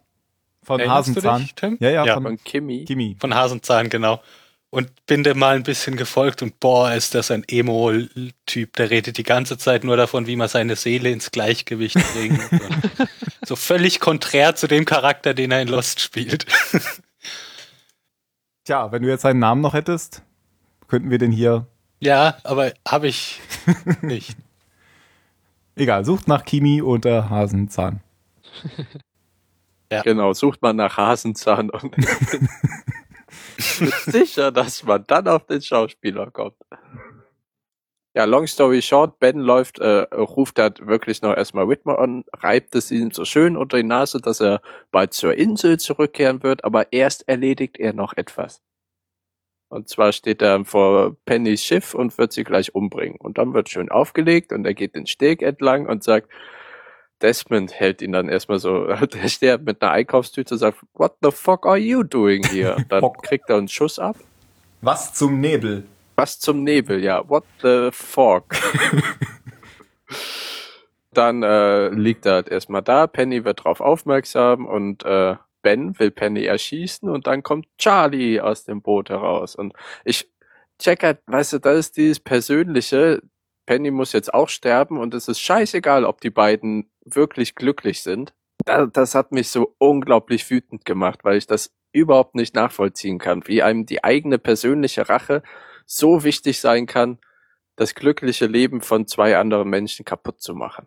S1: von
S3: Erinnerst du
S1: Hasenzahn.
S3: dich, Tim?
S1: Ja, ja,
S3: Ja.
S1: von
S4: Und Kimi,
S1: Kimi.
S3: Von Hasenzahn, genau. Und bin dem mal ein bisschen gefolgt und boah, ist das ein Emo-Typ, der redet die ganze Zeit nur davon, wie man seine Seele ins Gleichgewicht bringt. <laughs> so völlig konträr zu dem Charakter, den er in Lost spielt. <laughs>
S1: Tja, wenn du jetzt seinen Namen noch hättest, könnten wir den hier.
S3: ja, aber habe ich nicht. <laughs>
S1: Egal, sucht nach Kimi unter Hasenzahn. <laughs>
S4: genau, sucht man nach Hasenzahn und <laughs> ist sicher, dass man dann auf den Schauspieler kommt. Ja, long story short, Ben läuft, äh, ruft halt wirklich noch erstmal Whitmore an, reibt es ihm so schön unter die Nase, dass er bald zur Insel zurückkehren wird, aber erst erledigt er noch etwas. Und zwar steht er vor Pennys Schiff und wird sie gleich umbringen. Und dann wird schön aufgelegt und er geht den Steg entlang und sagt, Desmond hält ihn dann erstmal so, <laughs> der steht mit einer Einkaufstüte und sagt, what the fuck are you doing here? Und <laughs> dann kriegt er einen Schuss ab.
S1: Was zum Nebel?
S4: Was zum Nebel, ja. What the fuck? <laughs> Dann äh, liegt er halt erstmal da, Penny wird drauf aufmerksam und äh, Ben will Penny erschießen und dann kommt Charlie aus dem Boot heraus. Und ich check halt, weißt du, das ist dieses Persönliche, Penny muss jetzt auch sterben und es ist scheißegal, ob die beiden wirklich glücklich sind. Das, das hat mich so unglaublich wütend gemacht, weil ich das überhaupt nicht nachvollziehen kann, wie einem die eigene persönliche Rache so wichtig sein kann, das glückliche Leben von zwei anderen Menschen kaputt zu machen.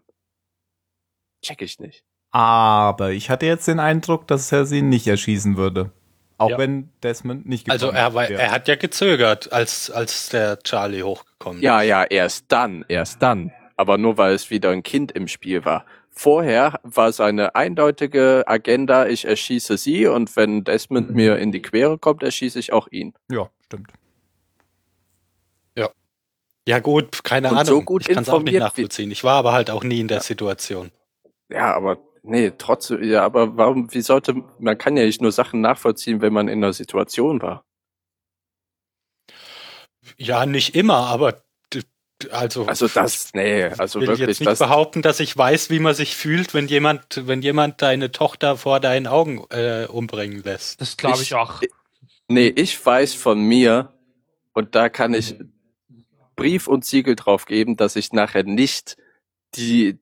S4: Check ich nicht.
S1: Aber ich hatte jetzt den Eindruck, dass er sie nicht erschießen würde. Auch
S3: Ja.
S1: wenn Desmond nicht
S3: Also
S1: gekommen
S3: er, war, er hat ja gezögert, als, als der Charlie hochgekommen ist.
S4: Ja, ja, erst dann, erst dann. Aber nur weil es wieder ein Kind im Spiel war. Vorher war seine eindeutige Agenda, ich erschieße sie und wenn Desmond mir in die Quere kommt, erschieße ich auch ihn.
S1: Ja, stimmt.
S3: Ja gut, keine
S4: Und
S3: Ahnung.
S4: so gut
S3: ich kann es auch nicht nachvollziehen. Ich war aber halt auch nie in der Situation.
S4: Ja, aber nee, trotzdem, ja, aber warum, wie sollte, man kann ja nicht nur Sachen nachvollziehen, wenn man in der Situation war.
S3: Ja, nicht immer, aber also,
S4: Also das, nee, also
S3: ich will
S4: wirklich,
S3: jetzt nicht
S4: das,
S3: behaupten, dass ich weiß, wie man sich fühlt, wenn jemand, wenn jemand deine Tochter vor deinen Augen äh, umbringen lässt.
S2: Das glaube ich,
S4: Ich-
S2: auch.
S4: Nee, ich weiß von mir, und da kann ich Brief und Siegel drauf geben, dass ich nachher nicht die,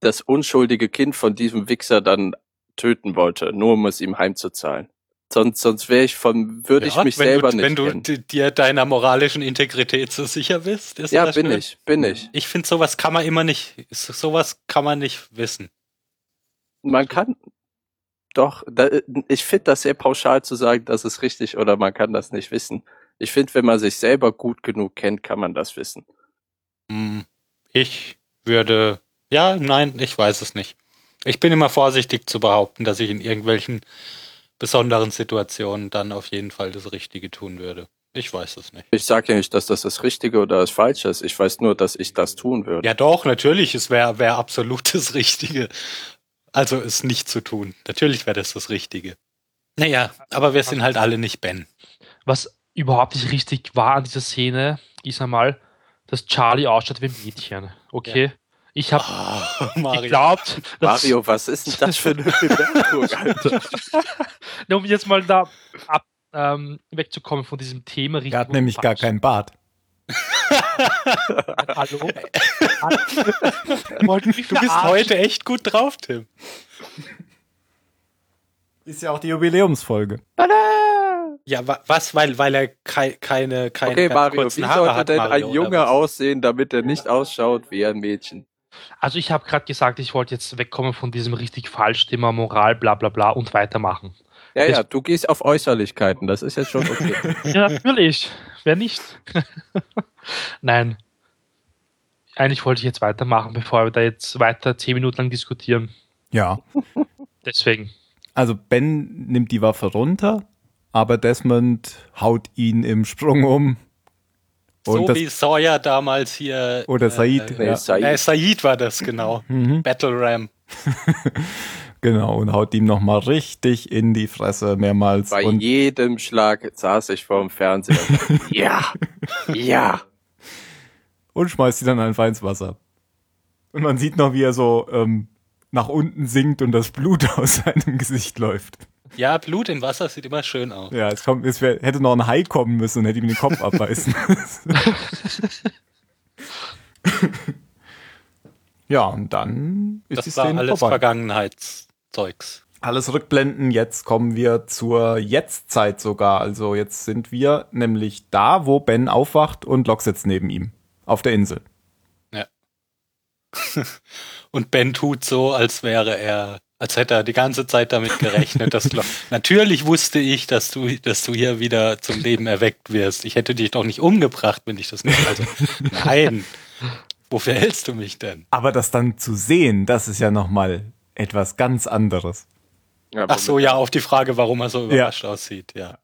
S4: das unschuldige Kind von diesem Wichser dann töten wollte, nur um es ihm heimzuzahlen. Sonst, sonst wäre ich von, würde ich
S3: Ja,
S4: mich
S3: wenn
S4: selber
S3: du,
S4: nicht
S3: Wenn du
S4: kennen.
S3: d- dir deiner moralischen Integrität so sicher bist, ist
S4: Ja,
S3: das
S4: bin
S3: schön.
S4: ich, bin ich.
S3: Ich finde, sowas kann man immer nicht, sowas kann man nicht wissen.
S4: Man kann, doch, da, ich finde das sehr pauschal zu sagen, das ist richtig oder man kann das nicht wissen. Ich finde, wenn man sich selber gut genug kennt, kann man das wissen.
S3: Hm, Ich würde, ja, nein, ich weiß es nicht. Ich bin immer vorsichtig zu behaupten, dass ich in irgendwelchen besonderen Situationen dann auf jeden Fall das Richtige tun würde. Ich weiß es nicht.
S4: Ich sage ja nicht, dass das das Richtige oder das Falsche ist. Ich weiß nur, dass ich das tun würde.
S3: Ja, doch, natürlich, es wäre wär absolut das Richtige. Also es nicht zu tun. Natürlich wäre das das Richtige. Naja, aber wir sind halt alle nicht Ben.
S2: Was überhaupt nicht richtig war an dieser Szene, ist einmal, dass Charlie ausschaut wie ein Mädchen. Okay. Ich habe <laughs>
S3: Mario.
S2: geglaubt, dass,
S4: Mario, was ist denn das für eine <laughs> Bemerkung, Alter? <laughs>
S2: Um jetzt mal da ab, ähm, wegzukommen von diesem Thema.
S1: Er hat nämlich gar keinen Bart.
S2: Hallo?
S3: Du bist
S2: verarschen?
S3: heute echt gut drauf, Tim.
S1: Ist ja auch die Jubiläumsfolge.
S3: Ja, wa was, weil, weil er kei keine, keine
S4: Okay, Mario,
S3: kurzen
S4: wie
S3: Haare
S4: sollte
S3: hat,
S4: denn
S3: Mario,
S4: ein Junge aussehen, damit er nicht ausschaut wie ein Mädchen?
S2: Also ich habe gerade gesagt, ich wollte jetzt wegkommen von diesem richtig falsch Thema Moral, bla bla bla und weitermachen.
S4: Ja,
S2: Das-
S4: ja, du gehst auf Äußerlichkeiten, das ist jetzt schon okay. <laughs>
S2: Ja, natürlich. Wer nicht? <laughs> Nein. Eigentlich wollte ich jetzt weitermachen, bevor wir da jetzt weiter zehn Minuten lang diskutieren.
S1: Ja. <laughs>
S2: Deswegen.
S1: Also Ben nimmt die Waffe runter, aber Desmond haut ihn im Sprung um. Und
S3: So
S1: das,
S3: wie Sawyer damals hier.
S1: oder Said.
S4: Nee,
S1: ja.
S4: Said.
S3: Äh, Said war das, genau. <laughs>
S1: Mhm.
S3: Battle Ram. <laughs>
S1: Genau, und haut ihm nochmal richtig in die Fresse mehrmals.
S4: Bei
S1: und
S4: jedem Schlag saß ich vorm Fernseher. <laughs> ja, ja.
S1: und schmeißt sie dann einfach ins Wasser. Und man sieht noch, wie er so ähm, nach unten sinkt und das Blut aus seinem Gesicht läuft.
S3: Ja, Blut im Wasser sieht immer schön aus.
S1: Ja, es, kommt, es wär, hätte noch ein Hai kommen müssen und hätte ihm den Kopf abbeißen müssen. <laughs> ja, und dann ist die
S3: Das war
S1: Szene
S3: alles
S1: vorbei.
S3: Vergangenheitszeugs.
S1: Alles rückblenden, jetzt kommen wir zur Jetztzeit sogar. Also jetzt sind wir nämlich da, wo Ben aufwacht und Locke sitzt neben ihm. Auf der Insel. <laughs>
S3: Und Ben tut so, als wäre er, als hätte er die ganze Zeit damit gerechnet, dass Lo- <laughs> natürlich wusste ich, dass du, dass du hier wieder zum Leben erweckt wirst. Ich hätte dich doch nicht umgebracht, wenn ich das nicht. Also, nein. Wofür hältst du mich denn?
S1: Aber das dann zu sehen, das ist ja nochmal etwas ganz anderes.
S4: ja
S3: Ach so, ja, auf die Frage, warum er so überrascht aussieht, ja.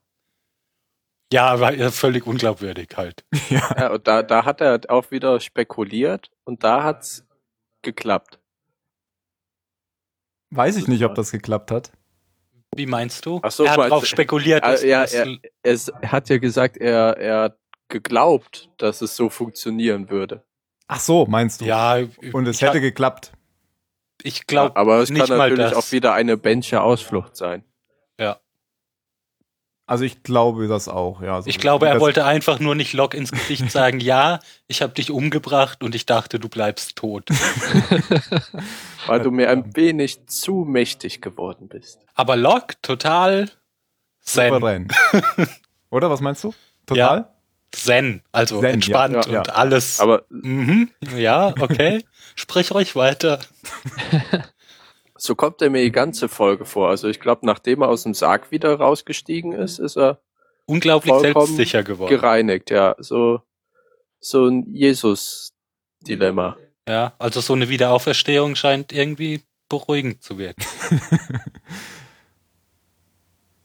S3: Ja, aber ja, völlig unglaubwürdig halt.
S1: ja.
S4: Ja, und da, da hat er auch wieder spekuliert und da hat's geklappt.
S1: Weiß ich nicht, ob das geklappt hat.
S3: Wie meinst du?
S4: Ach so,
S3: er hat darauf spekuliert,
S4: Ah,
S3: dass,
S4: ja,
S3: dass
S4: er, es hat ja gesagt, er, er hat geglaubt, dass es so funktionieren würde.
S1: Ach so, meinst du?
S3: ja,
S1: Und es hätte geklappt.
S3: ich glaube
S4: Aber es
S3: nicht
S4: kann
S3: mal
S4: natürlich auch wieder eine Bensche Ausflucht sein.
S3: Ja.
S1: Also ich glaube das auch, ja. Also
S3: Ich glaube, er wollte einfach nur nicht Locke ins Gesicht sagen, ja, ich habe dich umgebracht und ich dachte, du bleibst tot. <laughs>
S4: Weil du mir ein wenig zu mächtig geworden bist.
S3: Aber Locke, total zen.
S1: Souverän. <laughs> Oder was meinst du? Total?
S3: Zen, also
S1: Zen,
S3: entspannt
S1: ja, ja,
S3: und
S1: ja.
S3: alles.
S4: Aber
S3: mhm, ja, okay. <laughs> Sprich ruhig weiter.
S4: So kommt er mir die ganze Folge vor. Also ich glaube, nachdem er aus dem Sarg wieder rausgestiegen ist, ist er
S3: Unglaublich selbstsicher geworden.
S4: gereinigt. Ja, so, so ein Jesus-Dilemma.
S3: Ja, also so eine Wiederauferstehung scheint irgendwie beruhigend zu wirken. <laughs>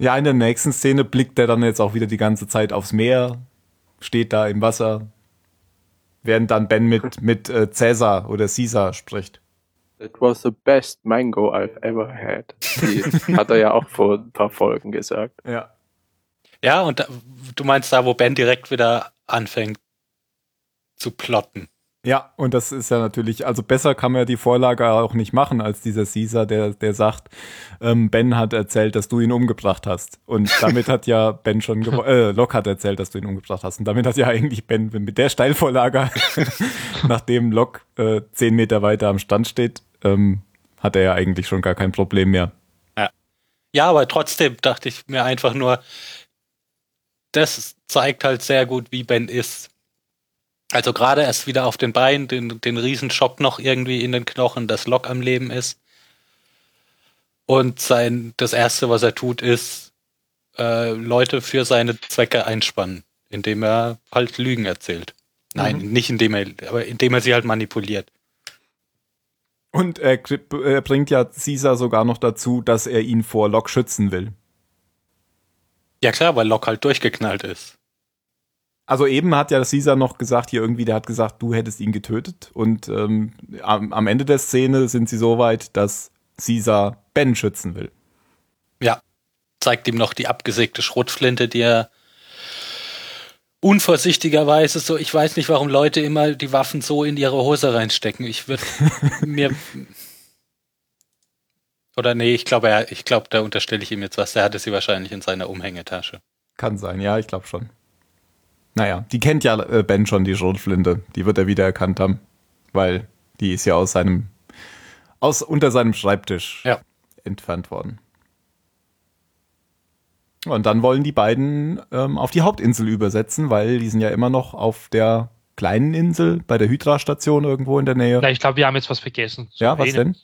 S1: Ja, in der nächsten Szene blickt er dann jetzt auch wieder die ganze Zeit aufs Meer, steht da im Wasser, während dann Ben mit, mit äh, Cäsar oder Caesar spricht.
S4: It was the best mango I've ever had. Die <laughs> hat er ja auch vor ein paar Folgen gesagt.
S1: Ja.
S3: Ja, und da, du meinst da, wo Ben direkt wieder anfängt zu plotten.
S1: Ja, und das ist ja natürlich, also besser kann man ja die Vorlage auch nicht machen als dieser Caesar, der, der sagt, ähm, Ben hat erzählt, dass du ihn umgebracht hast. Und damit hat ja Ben schon, <laughs> äh, Locke hat erzählt, dass du ihn umgebracht hast. Und damit hat ja eigentlich Ben mit der Steilvorlage, <laughs> nachdem Locke äh, zehn Meter weiter am Stand steht, ähm, hat er ja eigentlich schon gar kein Problem mehr.
S3: Ja, aber trotzdem dachte ich mir einfach nur, das zeigt halt sehr gut, wie Ben ist. Also gerade erst wieder auf den Beinen, den, den Riesenschock noch irgendwie in den Knochen, dass Locke am Leben ist. Und sein, das erste, was er tut, ist, äh, Leute für seine Zwecke einspannen, indem er halt Lügen erzählt. Nein, nicht indem er, aber indem er sie halt manipuliert.
S1: Und er, er bringt ja Caesar sogar noch dazu, dass er ihn vor Locke schützen will.
S3: Ja klar, weil Locke halt durchgeknallt ist.
S1: Also eben hat ja Caesar noch gesagt, hier irgendwie, der hat gesagt, du hättest ihn getötet. Und ähm, am, am Ende der Szene sind sie so weit, dass Caesar Ben schützen will.
S3: Ja. Zeigt ihm noch die abgesägte Schrotflinte, die er unvorsichtigerweise so, ich weiß nicht, warum Leute immer die Waffen so in ihre Hose reinstecken. Ich würde mir. <laughs> Oder nee, ich glaube, ich glaube, da unterstelle ich ihm jetzt was. Der hatte sie wahrscheinlich in seiner Umhängetasche.
S1: Kann sein, ja, ich glaube schon. Naja, die kennt ja äh, Ben schon, die Schrotflinte. Die wird er wieder erkannt haben. Weil die ist ja aus seinem, aus unter seinem Schreibtisch
S3: Ja.
S1: entfernt worden. Und dann wollen die beiden ähm, auf die Hauptinsel übersetzen, weil die sind ja immer noch auf der kleinen Insel bei der Hydra-Station irgendwo in der Nähe.
S2: Na, ich glaube, wir haben jetzt was vergessen.
S1: ja, was denn?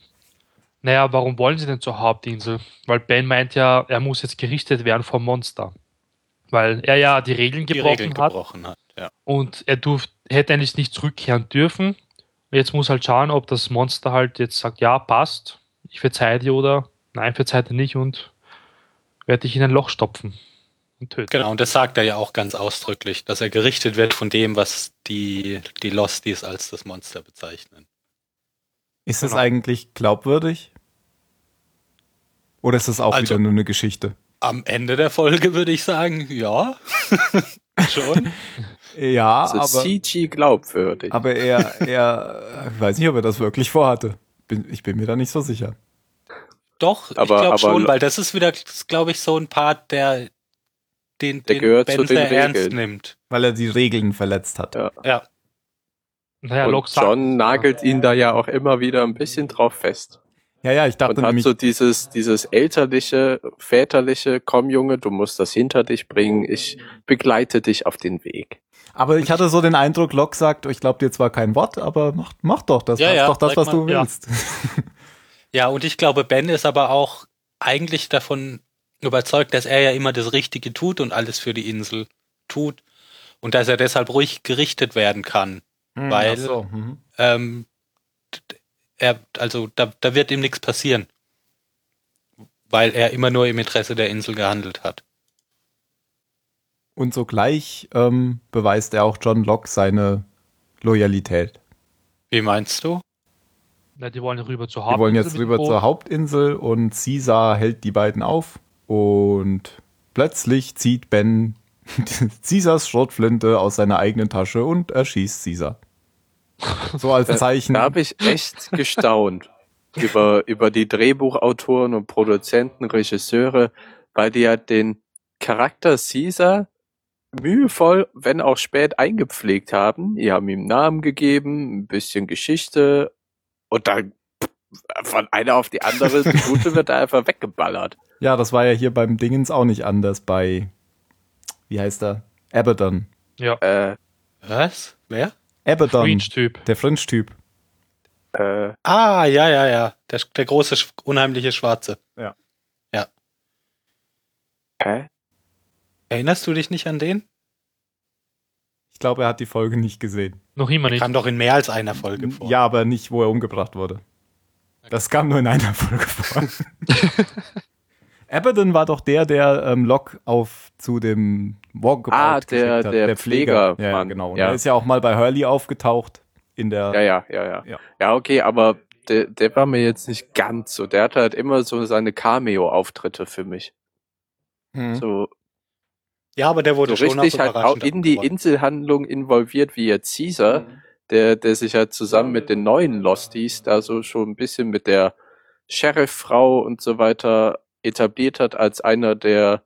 S2: Naja, warum wollen sie denn zur Hauptinsel? Weil Ben meint ja, er muss jetzt gerichtet werden vom Monster. Weil er ja die Regeln
S3: Die
S2: gebrochen
S3: Regeln
S2: hat
S3: gebrochen hat. Ja.
S2: und er durf, hätte eigentlich nicht zurückkehren dürfen. Und jetzt muss halt schauen, ob das Monster halt jetzt sagt, ja, passt, ich verzeihe dir oder nein, verzeihe dir nicht und werde dich in ein Loch stopfen und töten.
S3: Genau, und das sagt er ja auch ganz ausdrücklich, dass er gerichtet wird von dem, was die, die Losties als das Monster bezeichnen.
S1: Ist das
S2: Genau.
S1: eigentlich glaubwürdig? Oder ist das auch
S3: Also-
S1: wieder nur eine Geschichte?
S3: Am Ende der Folge würde ich sagen, ja, <laughs> schon.
S1: Ja,
S4: Also
S1: aber,
S4: CG glaubwürdig.
S1: aber er, er, ich weiß nicht, ob er das wirklich vorhatte. Bin, ich bin mir da nicht so sicher.
S3: Doch,
S4: Aber-
S3: ich glaube schon, weil das ist wieder, glaube ich, so ein Part, der den,
S4: Der
S3: den
S4: gehört
S3: Ben
S4: zu den
S3: sehr ernst
S4: Regeln.
S3: nimmt.
S1: Weil er die Regeln verletzt hat.
S4: Ja.
S3: Ja,
S2: Naja,
S4: und
S2: sagt,
S4: John nagelt ihn da ja auch immer wieder ein bisschen drauf fest.
S1: Ja, ja, ich dachte
S4: Und hat
S1: nämlich,
S4: so dieses, dieses elterliche, väterliche, komm Junge, du musst das hinter dich bringen, ich begleite dich auf den Weg.
S1: aber ich hatte so den Eindruck, Locke sagt, ich glaube dir zwar kein Wort, aber mach, mach doch das.
S3: Ja, ja,
S1: doch das, was
S3: mal,
S1: du willst.
S3: ja, <laughs> und ich glaube, Ben ist aber auch eigentlich davon überzeugt, dass er ja immer das Richtige tut und alles für die Insel tut und dass er deshalb ruhig gerichtet werden kann. Weil-
S1: Ach so, mhm.
S3: Ähm, er, also da, da wird ihm nichts passieren, weil er immer nur im Interesse der Insel gehandelt hat.
S1: Und sogleich ähm, beweist er auch John Locke seine Loyalität.
S3: Wie meinst du?
S2: Na, die wollen rüber zur
S1: Wir
S2: Hauptinsel.
S1: wollen jetzt rüber zur Hauptinsel und Caesar hält die beiden auf und plötzlich zieht Ben <laughs> Caesars Schrotflinte aus seiner eigenen Tasche und erschießt Caesar. So als
S4: Da-
S1: Zeichen.
S4: Da habe ich echt gestaunt <laughs> über, über die Drehbuchautoren und Produzenten, Regisseure, weil die ja den Charakter Caesar mühevoll, wenn auch spät eingepflegt haben. Die haben ihm Namen gegeben, ein bisschen Geschichte und dann von einer auf die andere Minute wird er einfach weggeballert.
S1: Ja, das war ja hier beim Dingens auch nicht anders bei, wie heißt er? Abaddon.
S2: Ja,
S4: Äh,
S3: Was? Wer?
S1: Abaddon,
S2: Fringe-Typ.
S1: der Fringe-Typ.
S4: äh,
S3: Ah, ja, ja, ja. Der, der große, unheimliche Schwarze.
S4: hä?
S3: Erinnerst du dich nicht an den?
S1: Ich glaube, er hat die Folge nicht gesehen.
S2: Noch immer nicht.
S3: Kam doch in mehr als einer Folge vor.
S1: Ja, aber nicht, wo er umgebracht wurde. Das kam nur in einer Folge vor. <laughs> <laughs> Abaddon war doch der, der ähm, Locke auf zu dem Walkabout
S4: Ah, der-
S1: hat.
S4: der
S1: Ja, ja,
S4: Pflegermann.
S1: genau. Und
S4: Ja.
S1: Er ist ja auch mal bei Hurley aufgetaucht in der.
S4: Ja, ja, ja, ja.
S1: Ja.
S4: Ja, okay, aber der, der war mir jetzt nicht ganz so. Der hatte halt immer so seine Cameo-Auftritte für mich.
S1: Hm.
S4: So,
S3: Ja, aber der
S4: so
S3: wurde schon
S4: richtig
S3: auch
S4: halt auch in die
S3: abgeräumt.
S4: Inselhandlung involviert, wie jetzt Caesar, der, der sich halt zusammen mit den neuen Losties da so schon ein bisschen mit der Sheriff-Frau und so weiter etabliert hat, als einer der,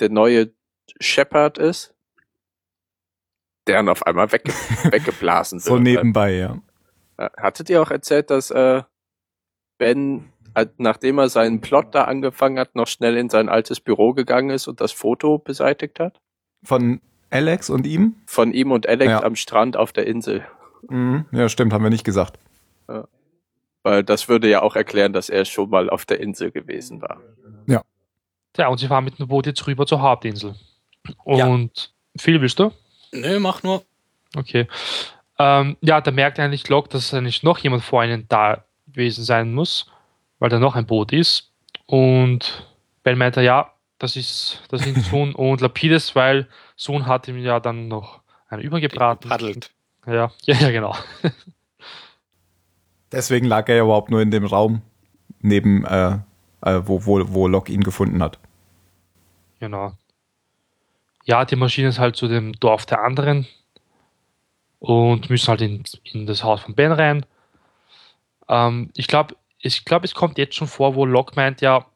S4: der neue Shepard ist. Der dann auf einmal wegge <laughs> weggeblasen wird.
S1: So nebenbei, ja.
S4: Äh, Hattet ihr auch erzählt, dass äh, Ben, nachdem er seinen Plot da angefangen hat, noch schnell in sein altes Büro gegangen ist und das Foto beseitigt hat?
S1: Von Alex und ihm?
S4: Von ihm und Alex
S1: Ja.
S4: am Strand auf der Insel.
S1: Mhm. Ja, stimmt, haben wir nicht gesagt.
S4: Weil das würde ja auch erklären, dass er schon mal auf der Insel gewesen war.
S2: Ja, und sie fahren mit dem Boot jetzt rüber zur Hauptinsel.
S3: Ja.
S2: Und Phil, willst du?
S3: Nö, mach nur.
S2: Okay. Ähm, ja, da merkt eigentlich Locke, dass eigentlich noch jemand vor ihnen da gewesen sein muss, weil da noch ein Boot ist. Und Ben meinte, ja, das ist, das sind <laughs> Sohn und Lapides, weil Sohn hat ihm ja dann noch einen übergebraten.
S3: Paddelt.
S2: Ja, <laughs> ja, ja, genau. <laughs>
S1: Deswegen lag er ja überhaupt nur in dem Raum, neben, äh, äh, wo, wo, wo Locke ihn gefunden hat.
S2: Genau. ja, die Maschine ist halt zu dem Dorf der anderen und müssen halt in, in das Haus von Ben rein. Ähm, ich glaube, ich glaube, es kommt jetzt schon vor, wo Locke meint ja,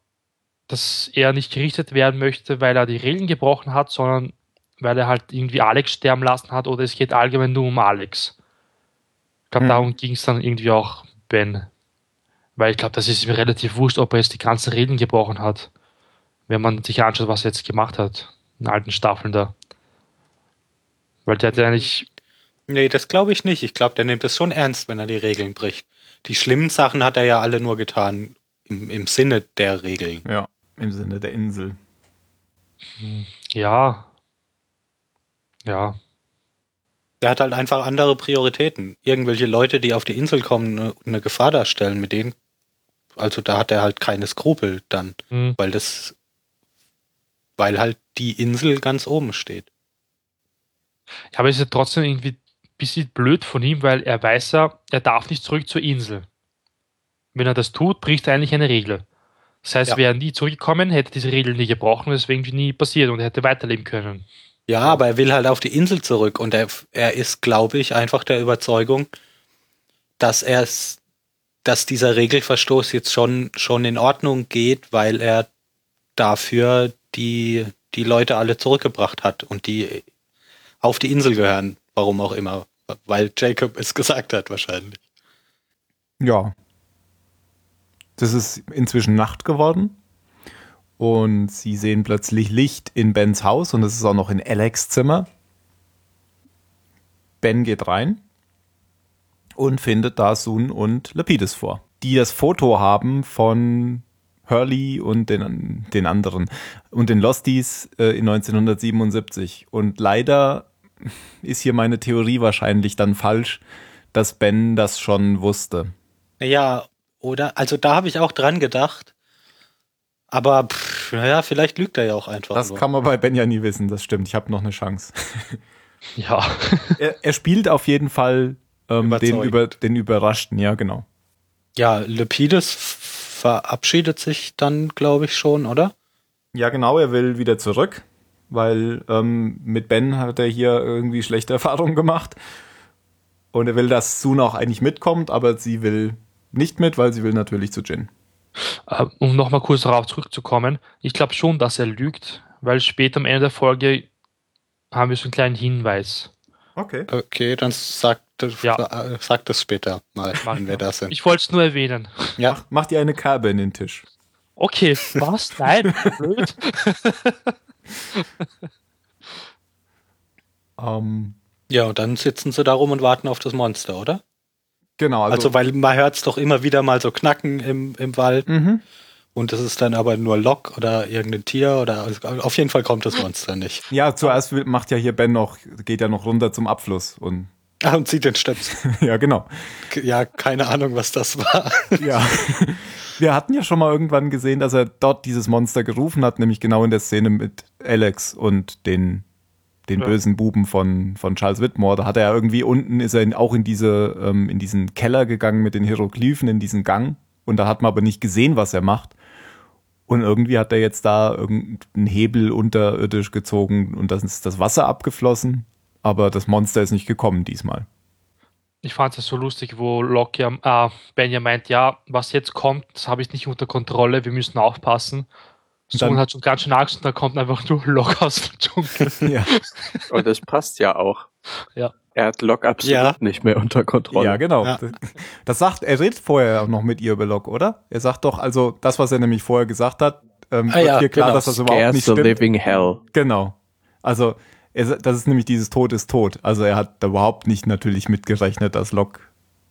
S2: dass er nicht gerichtet werden möchte, weil er die Regeln gebrochen hat, sondern weil er halt irgendwie Alex sterben lassen hat oder es geht allgemein nur um Alex. Ich glaube,
S1: Hm.
S2: darum ging es dann irgendwie auch Ben. Weil ich glaube, das ist ihm relativ wurscht, ob er jetzt die ganzen Regeln gebrochen hat. Wenn man sich anschaut, was er jetzt gemacht hat. In alten Staffeln da. Weil der hat ja eigentlich,
S3: Nee, das glaube ich nicht. Ich glaube, der nimmt es schon ernst, wenn er die Regeln bricht. Die schlimmen Sachen hat er ja alle nur getan im, im Sinne der Regeln.
S1: Ja, im Sinne der Insel.
S2: ja. Ja.
S3: Der hat halt einfach andere Prioritäten. Irgendwelche Leute, die auf die Insel kommen, eine, eine Gefahr darstellen, mit denen, also da hat er halt keine Skrupel dann,
S2: Hm.
S3: weil das, weil halt die Insel ganz oben steht.
S2: Ja, aber es ist ja trotzdem irgendwie bisschen blöd von ihm, weil er weiß ja, er darf nicht zurück zur Insel. Wenn er das tut, bricht er eigentlich eine Regel. Das heißt,
S3: Ja.
S2: wäre er nie zurückgekommen, hätte diese Regel nie gebrochen, irgendwie nie passiert und er hätte weiterleben können.
S3: Ja, aber er will halt auf die Insel zurück und er, er ist, glaube ich, einfach der Überzeugung, dass er dass dieser Regelverstoß jetzt schon, schon in Ordnung geht, weil er dafür die, die Leute alle zurückgebracht hat und die auf die Insel gehören, warum auch immer. Weil Jacob es gesagt hat, wahrscheinlich.
S1: Ja. Das ist inzwischen Nacht geworden. Und sie sehen plötzlich Licht in Bens Haus und es ist auch noch in Alex Zimmer. Ben geht rein und findet da Sun und Lapidus vor, die das Foto haben von Hurley und den, den anderen und den Losties äh, in 1977. Und leider ist hier meine Theorie wahrscheinlich dann falsch, dass Ben das schon wusste.
S3: Ja, oder? Also da habe ich auch dran gedacht. Aber pff, naja, vielleicht lügt er ja auch einfach.
S1: Das
S3: nur.
S1: kann man bei Ben ja nie wissen, das stimmt. Ich habe noch eine Chance. <laughs>
S2: Ja. <laughs>
S1: er, er spielt auf jeden Fall ähm, den, über, den Überraschten, ja, genau.
S3: Ja, Lepidus verabschiedet sich dann, glaube ich, schon, oder?
S1: Ja, genau, er will wieder zurück, weil ähm, mit Ben hat er hier irgendwie schlechte <laughs> Erfahrungen gemacht. Und er will, dass Sun auch eigentlich mitkommt, aber sie will nicht mit, weil sie will natürlich zu Jin.
S2: Äh, um nochmal kurz darauf zurückzukommen, ich glaube schon, dass er lügt, weil später am Ende der Folge haben wir so einen kleinen Hinweis.
S1: Okay.
S3: Okay, dann sagt,
S2: Ja.
S3: äh, sagt es später mal, wenn wir da sind.
S2: Ich wollte es nur erwähnen.
S3: ja,
S1: Mach dir eine Kerbe in den Tisch.
S2: Okay, was? Nein, <laughs> blöd. <laughs> <laughs>
S1: Ähm,
S3: ja, und dann sitzen sie da rum und warten auf das Monster, oder?
S1: genau, also,
S3: Also, weil man hört es doch immer wieder mal so knacken im, im Wald
S1: mhm.
S3: und das ist dann aber nur Lock oder irgendein Tier oder also auf jeden Fall kommt das Monster nicht.
S1: ja, zuerst macht ja hier Ben noch, geht ja noch runter zum Abfluss und
S3: Ah, und zieht den Stöpsel. <laughs>
S1: ja, genau.
S3: Ja, keine Ahnung, was das war.
S1: Ja. <laughs> Wir hatten ja schon mal irgendwann gesehen, dass er dort dieses Monster gerufen hat, nämlich genau in der Szene mit Alex und den, den
S2: Ja.
S1: bösen Buben von, von Charles Whitmore. Da hat er ja irgendwie unten, ist er in, auch in diese, ähm, in diesen Keller gegangen mit den Hieroglyphen, in diesen Gang. Und da hat man aber nicht gesehen, was er macht. Und irgendwie hat er jetzt da irgendeinen Hebel unterirdisch gezogen und dann ist das Wasser abgeflossen. Aber das Monster ist nicht gekommen diesmal.
S2: Ich fand es so lustig, wo Locke ja, äh, Ben ja meint, ja, was jetzt kommt, das habe ich nicht unter Kontrolle, wir müssen aufpassen.
S1: Und
S2: Sohn
S1: dann-
S2: hat schon ganz schön Angst und da kommt einfach nur Locke aus dem Dschungel. <laughs>
S1: Ja,
S4: Und das passt ja auch.
S2: Ja.
S4: Er hat Locke absolut
S3: Ja.
S4: nicht mehr unter Kontrolle.
S1: Ja, genau.
S3: Ja.
S1: Das, sagt, er redet vorher auch noch mit ihr über Locke, oder? Er sagt doch, also das, was er nämlich vorher gesagt hat, ähm,
S3: Ah
S1: wird
S3: ja,
S1: hier klar,
S3: genau.
S1: dass das überhaupt
S4: Scares
S1: nicht
S4: the
S1: stimmt.
S4: living hell.
S1: Genau. Also, er, das ist nämlich dieses Tod ist tot. Also er hat da überhaupt nicht natürlich mitgerechnet, dass Locke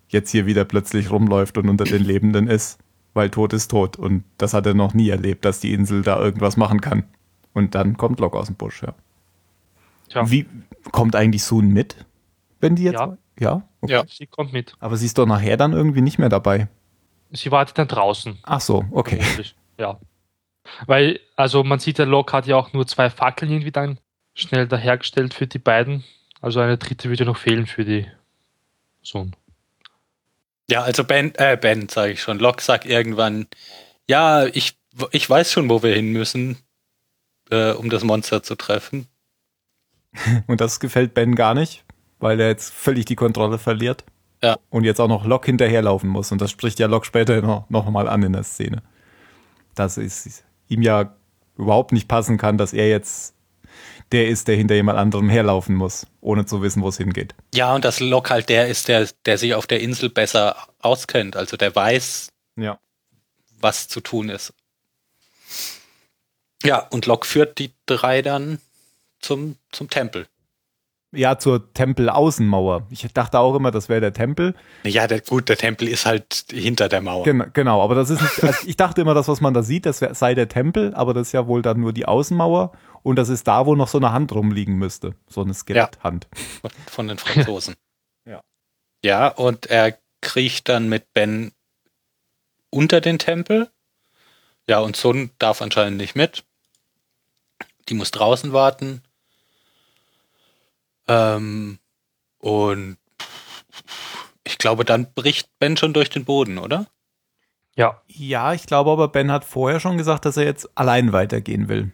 S1: jetzt hier wieder plötzlich rumläuft und unter den Lebenden ist, weil Tod ist tot. Und das hat er noch nie erlebt, dass die Insel da irgendwas machen kann. Und dann kommt Locke aus dem Busch, ja.
S2: Tja,
S1: Wie kommt eigentlich Sun mit? Wenn die jetzt.
S2: Ja.
S1: Ja? Okay.
S3: Ja.
S2: sie kommt mit.
S1: Aber sie ist doch nachher dann irgendwie nicht mehr dabei.
S2: Sie wartet dann draußen.
S1: Ach so, okay.
S2: Ja. Weil, also man sieht, der Locke hat ja auch nur zwei Fackeln irgendwie dann schnell dahergestellt für die beiden. Also eine dritte würde ja noch fehlen für die Sohn.
S3: Ja, also Ben, äh, Ben, sage ich schon. Locke sagt irgendwann, ja, ich, ich weiß schon, wo wir hin müssen, äh, um das Monster zu treffen. <laughs>
S1: Und das gefällt Ben gar nicht, weil er jetzt völlig die Kontrolle verliert.
S3: Ja.
S1: Und jetzt auch noch Locke hinterherlaufen muss. Und das spricht ja Locke später noch, noch mal an in der Szene. Dass es ihm ja überhaupt nicht passen kann, dass er jetzt der ist, der hinter jemand anderem herlaufen muss, ohne zu wissen, wo es hingeht.
S3: Ja, und dass Locke halt der ist, der, der sich auf der Insel besser auskennt. Also der weiß,
S1: Ja.
S3: was zu tun ist. Ja, und Locke führt die drei dann zum, zum Tempel.
S1: Ja, zur Tempelaußenmauer. Ich dachte auch immer, das wäre der Tempel.
S3: Ja, der, gut, der Tempel ist halt hinter der Mauer.
S1: Gen genau, aber das ist nicht, also ich dachte immer, das, was man da sieht, das wär, sei der Tempel, aber das ist ja wohl dann nur die Außenmauer und das ist da, wo noch so eine Hand rumliegen müsste. So eine Skeletthand.
S3: von, von den Franzosen. <laughs>
S1: Ja.
S3: Ja, und er kriecht dann mit Ben unter den Tempel. Ja, und Sun darf anscheinend nicht mit. Die muss draußen warten. Ähm, und ich glaube, dann bricht Ben schon durch den Boden, oder?
S2: Ja,
S1: Ja, ich glaube aber, Ben hat vorher schon gesagt, dass er jetzt allein weitergehen will.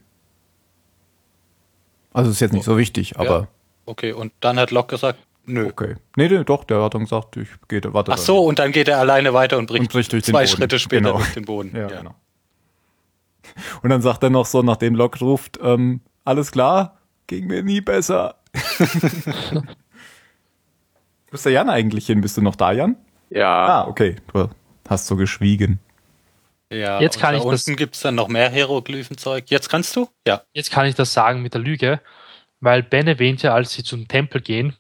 S1: Also ist jetzt nicht so wichtig, aber
S3: Okay, und dann hat Locke gesagt, nö.
S1: okay. Nee, nee, doch, der hat dann gesagt, ich gehe, warte.
S3: Ach so, und dann geht er alleine weiter und bricht,
S1: Und bricht durch den
S3: zwei
S1: Boden.
S3: Schritte später
S1: Genau.
S3: durch den Boden.
S1: Ja, genau. Und dann sagt er noch so, nachdem Locke ruft, ähm, alles klar, ging mir nie besser. <laughs> Wo ist der Jan eigentlich hin? Bist du noch da, Jan?
S4: Ja,
S1: Ah, okay. Du hast so geschwiegen.
S3: Ja,
S2: Jetzt kann
S3: da
S2: ich das-
S3: unten gibt's dann noch mehr Hieroglyphenzeug. Jetzt kannst du? Ja.
S2: jetzt kann ich das sagen mit der Lüge, weil Ben erwähnt ja, als sie zum Tempel gehen,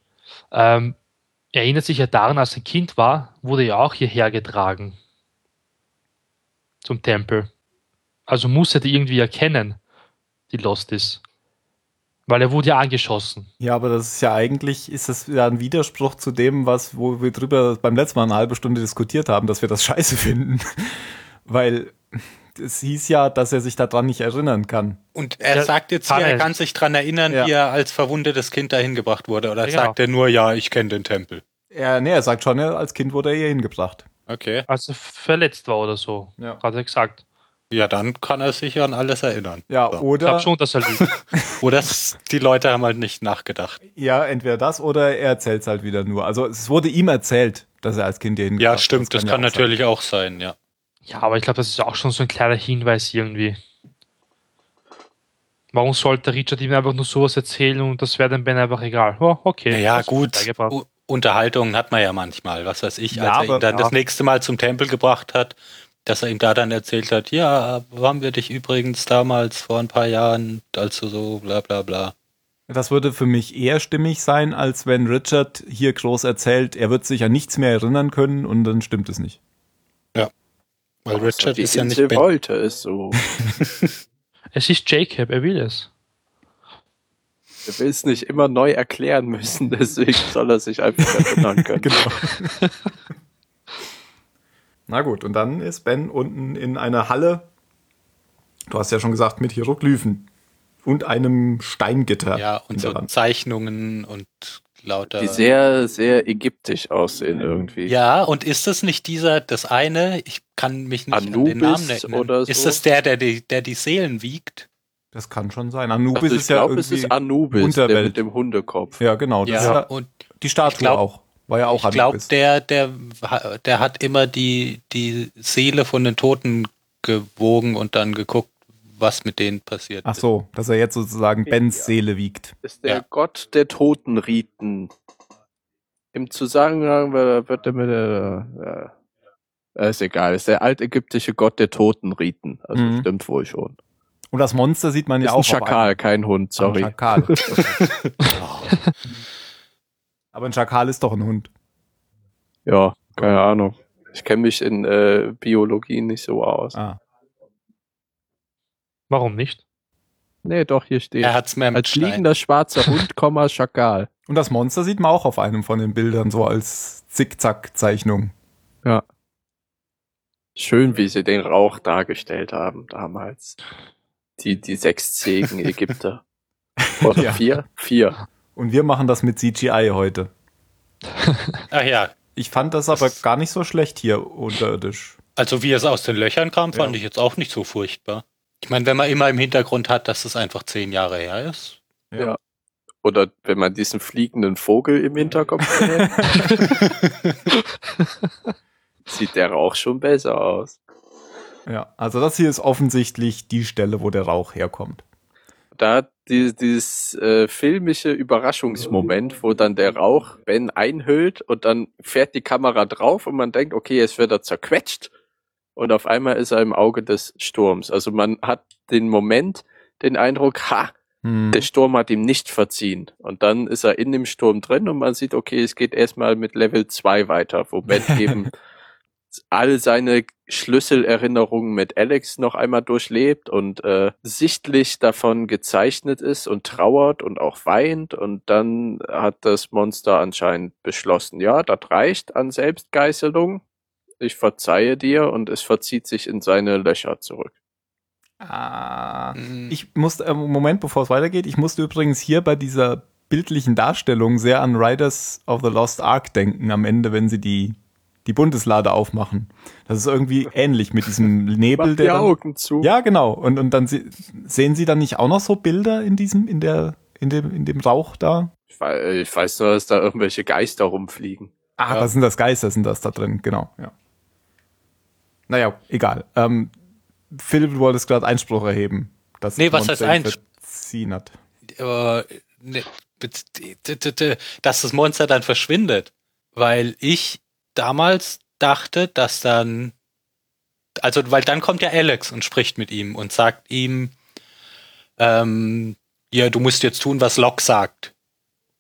S2: ähm, er erinnert sich ja daran, als er ein Kind war, wurde er auch hierher getragen. Zum Tempel. Also muss er die irgendwie erkennen, die Lost ist. Weil er wurde ja angeschossen.
S1: Ja, aber das ist ja eigentlich, ist das ja ein Widerspruch zu dem, was, wo wir drüber beim letzten Mal eine halbe Stunde diskutiert haben, dass wir das <laughs> scheiße finden. Weil es hieß ja, dass er sich daran nicht erinnern kann.
S3: Und er
S2: Ja,
S3: sagt jetzt hier, er kann sich dran erinnern,
S1: Ja.
S3: wie er als verwundetes Kind dahin gebracht wurde. Oder
S2: Ja, genau.
S3: sagt er nur, ja, ich kenne den Tempel.
S1: Er, nee, er sagt schon, er- als Kind wurde er hier hingebracht.
S3: Okay.
S2: Als er verletzt war oder so.
S1: Ja.
S2: Hat er gesagt.
S3: Ja, dann kann er sich an alles erinnern.
S1: Ja,
S3: So.
S2: Ich
S1: oder,
S2: glaube schon, dass er lügt. <laughs>
S3: Oder die Leute haben halt nicht nachgedacht.
S1: ja, entweder das oder er erzählt es halt wieder nur. Also es wurde ihm erzählt, dass er als Kind hingebracht
S3: Ja, stimmt, das kann,
S1: ja auch sein.
S3: natürlich auch sein, ja.
S2: Ja, aber ich glaube, das ist auch schon so ein kleiner Hinweis irgendwie. Warum sollte Richard ihm einfach nur sowas erzählen und das wäre dem Ben einfach egal? Oh, okay.
S3: Ja,
S2: das
S3: gut. Unterhaltungen hat man ja manchmal, was weiß ich,
S1: Ja,
S3: als er
S1: aber-
S3: ihn dann
S2: ja.
S3: das nächste Mal zum Tempel gebracht hat, dass er ihm da dann erzählt hat, ja, haben wir dich übrigens damals vor ein paar Jahren, als du so bla bla bla.
S1: Das würde für mich eher stimmig sein, als wenn Richard hier groß erzählt, er wird sich an nichts mehr erinnern können und dann stimmt es nicht.
S3: Weil
S4: Also
S3: Richard ist ja nicht Ben.
S4: wollte es so. <laughs>
S2: Es ist Jacob, er will es.
S4: Er will es nicht immer neu erklären müssen, <laughs> deswegen soll er sich einfach erinnern können.
S1: Genau. <laughs> Na gut, und dann ist Ben unten in einer Halle. Du hast ja schon gesagt, mit Hieroglyphen und einem Steingitter.
S3: Ja, und so
S1: Wand.
S3: Zeichnungen und lauter.
S4: Die sehr, sehr ägyptisch aussehen irgendwie.
S3: ja, und ist das nicht dieser, das eine, ich kann mich nicht an den
S4: Anubis
S3: Namen erinnern.
S4: oder so?
S3: Ist das der, der die, der die Seelen wiegt?
S1: Das kann schon sein. Anubis
S4: Also
S1: ist ja
S4: glaube, es
S1: irgendwie
S4: ist Anubis, der
S1: Unterwelt.
S4: mit dem Hundekopf.
S1: Ja, genau. Das
S3: Ja,
S1: ist ja
S3: und
S1: die Statue
S3: glaub-
S1: auch. War ja auch
S3: ich glaube, der, der, der hat immer die, die Seele von den Toten gewogen und dann geguckt, was mit denen passiert.
S1: Ach so, dass er jetzt sozusagen Bens Seele wiegt.
S4: Ist der
S3: Ja.
S4: Gott der Totenriten. Im Zusammenhang äh, wird er mit der, äh, ist egal, ist der altägyptische Gott der Totenriten. Also
S1: Mhm.
S4: stimmt wohl schon.
S1: Und das Monster sieht man
S4: Ist
S1: ja
S4: ein
S1: auch auf
S4: Schakal, kein Hund, sorry.
S1: Ein Schakal. <laughs> <laughs> Aber ein Schakal ist doch ein Hund.
S4: Ja, keine Ahnung. Ich kenne mich in äh, Biologie nicht so aus.
S1: Ah.
S2: Warum nicht?
S4: Nee, doch, hier steht.
S3: er hat's mehr mit
S4: Als
S3: Stein.
S4: liegender schwarzer Hund, <laughs> Komma, Schakal.
S1: Und das Monster sieht man auch auf einem von den Bildern so als Zickzack-Zeichnung.
S4: Schön, wie sie den Rauch dargestellt haben damals. Die, die sechs zähigen Ägypter. <laughs> Oder
S1: Ja.
S4: vier? Vier.
S1: Und wir machen das mit CGI heute. <laughs>
S3: Ach ja,
S1: Ich fand das aber
S3: Das-
S1: gar nicht so schlecht hier unterirdisch.
S3: also wie es aus den Löchern kam, fand
S1: Ja.
S3: ich jetzt auch nicht so furchtbar. Ich meine, wenn man immer im Hintergrund hat, dass es einfach zehn Jahre her ist.
S4: Ja. Oder wenn man diesen fliegenden Vogel im Hinterkopf hat, <laughs> sieht der Rauch schon besser aus.
S1: Ja, also das hier ist offensichtlich die Stelle, wo der Rauch herkommt.
S4: Da die, dieses äh, filmische Überraschungsmoment, wo dann der Rauch Ben einhüllt und dann fährt die Kamera drauf und man denkt, okay, jetzt wird er zerquetscht und auf einmal ist er im Auge des Sturms. Also man hat den Moment, den Eindruck, ha,
S1: Hm.
S4: der Sturm hat ihm nicht verziehen. Und dann ist er in dem Sturm drin und man sieht, okay, es geht erstmal mit Level 2 weiter, wo Ben <laughs> eben all seine Schlüsselerinnerungen mit Alex noch einmal durchlebt und äh, sichtlich davon gezeichnet ist und trauert und auch weint. Und dann hat das Monster anscheinend beschlossen, ja, das reicht an Selbstgeißelung. Ich verzeihe dir und es verzieht sich in seine Löcher zurück.
S1: Ah,
S3: Mhm.
S1: ich musste, äh, Moment, bevor es weitergeht, ich musste übrigens hier bei dieser bildlichen Darstellung sehr an Riders of the Lost Ark denken am Ende, wenn sie die, die Bundeslade aufmachen. Das ist irgendwie ähnlich mit diesem Nebel,
S4: Mach die
S1: der. Dann,
S4: Augen zu.
S1: ja, genau. Und, und dann se sehen sie dann nicht auch noch so Bilder in diesem, in der, in dem, in dem Rauch da?
S4: Ich weiß, ich weiß nur, dass da irgendwelche Geister rumfliegen.
S1: Ah,
S3: Ja.
S1: das sind das Geister, sind das da drin, genau, ja. Naja, egal. Ähm, Phil wollte es gerade Einspruch erheben. Dass
S3: Nee, was heißt Einspruch?
S1: hat.
S3: äh, ne, dass das Monster dann verschwindet. Weil ich damals dachte, dass dann, also, weil dann kommt ja Alex und spricht mit ihm und sagt ihm, ähm, ja, du musst jetzt tun, was Locke sagt.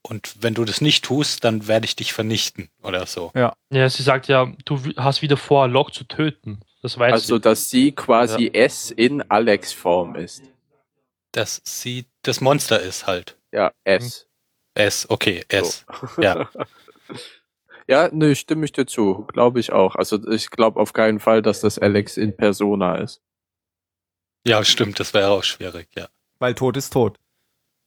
S3: Und wenn du das nicht tust, dann werde ich dich vernichten oder so.
S2: Ja, sie sagt ja, du hast wieder vor, Locke zu töten. Das weiß
S4: Also,
S2: sie.
S4: dass sie quasi S in Alex Form ist.
S3: Dass sie das Monster ist halt.
S4: Ja, S.
S3: S, okay, S.
S4: So.
S3: Ja. <laughs>
S4: Ja, ne, stimme ich dir zu. Glaube ich auch. Also ich glaube auf keinen Fall, dass das Alex in Persona ist.
S3: Ja, stimmt, das wäre auch schwierig, ja.
S1: Weil Tod ist tot.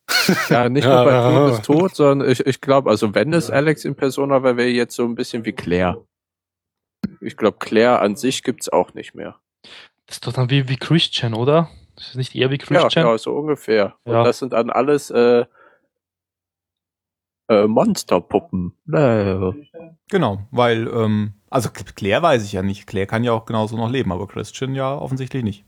S1: <laughs>
S4: Ja, nicht nur bei Tod ist tot, <laughs> sondern ich, ich glaube, also wenn es Alex in Persona wäre, wäre jetzt so ein bisschen wie Claire. Ich glaube, Claire an sich gibt's auch nicht mehr.
S2: Das ist doch dann wie, wie Christian, oder? Das ist nicht eher wie Christian?
S4: ja, so ungefähr. Und
S2: Ja.
S4: das sind dann alles äh, äh, Monsterpuppen.
S1: Genau, weil, ähm, also Claire weiß ich ja nicht. Claire kann ja auch genauso noch leben, aber Christian ja offensichtlich nicht.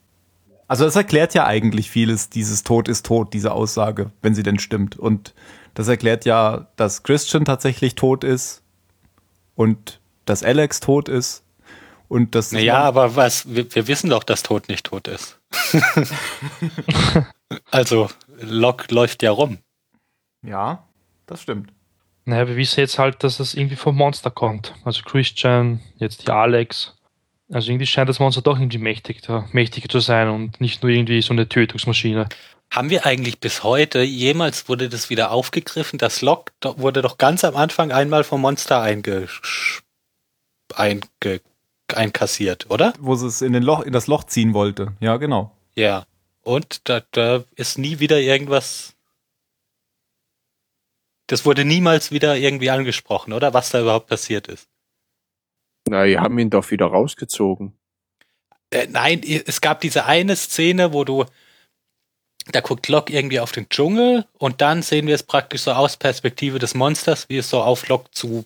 S1: Also das erklärt ja eigentlich vieles, dieses Tod ist tot, diese Aussage, wenn sie denn stimmt. Und das erklärt ja, dass Christian tatsächlich tot ist und dass Alex tot ist und dass das
S3: Naja, aber was, wir, wir wissen doch, dass Tod nicht tot ist. <laughs> also, Locke läuft ja rum.
S1: Ja, das stimmt.
S2: Naja, wir wissen jetzt halt, dass es irgendwie vom Monster kommt. Also Christian, jetzt die Alex. Also irgendwie scheint das Monster doch irgendwie mächtiger, mächtiger zu sein und nicht nur irgendwie so eine Tötungsmaschine.
S3: Haben wir eigentlich bis heute, jemals wurde das wieder aufgegriffen? Das Locke do- wurde doch ganz am Anfang einmal vom Monster einge, einge, einkassiert, oder?
S1: Wo sie es in, den Loch, in das Loch ziehen wollte. Ja, genau.
S3: Ja. Und da, da ist nie wieder irgendwas. Das wurde niemals wieder irgendwie angesprochen, oder? Was da überhaupt passiert ist.
S4: na, die haben ihn doch wieder rausgezogen.
S3: Äh, nein, es gab diese eine Szene, wo du, da guckt Locke irgendwie auf den Dschungel und dann sehen wir es praktisch so aus Perspektive des Monsters, wie es so auf Locke zu,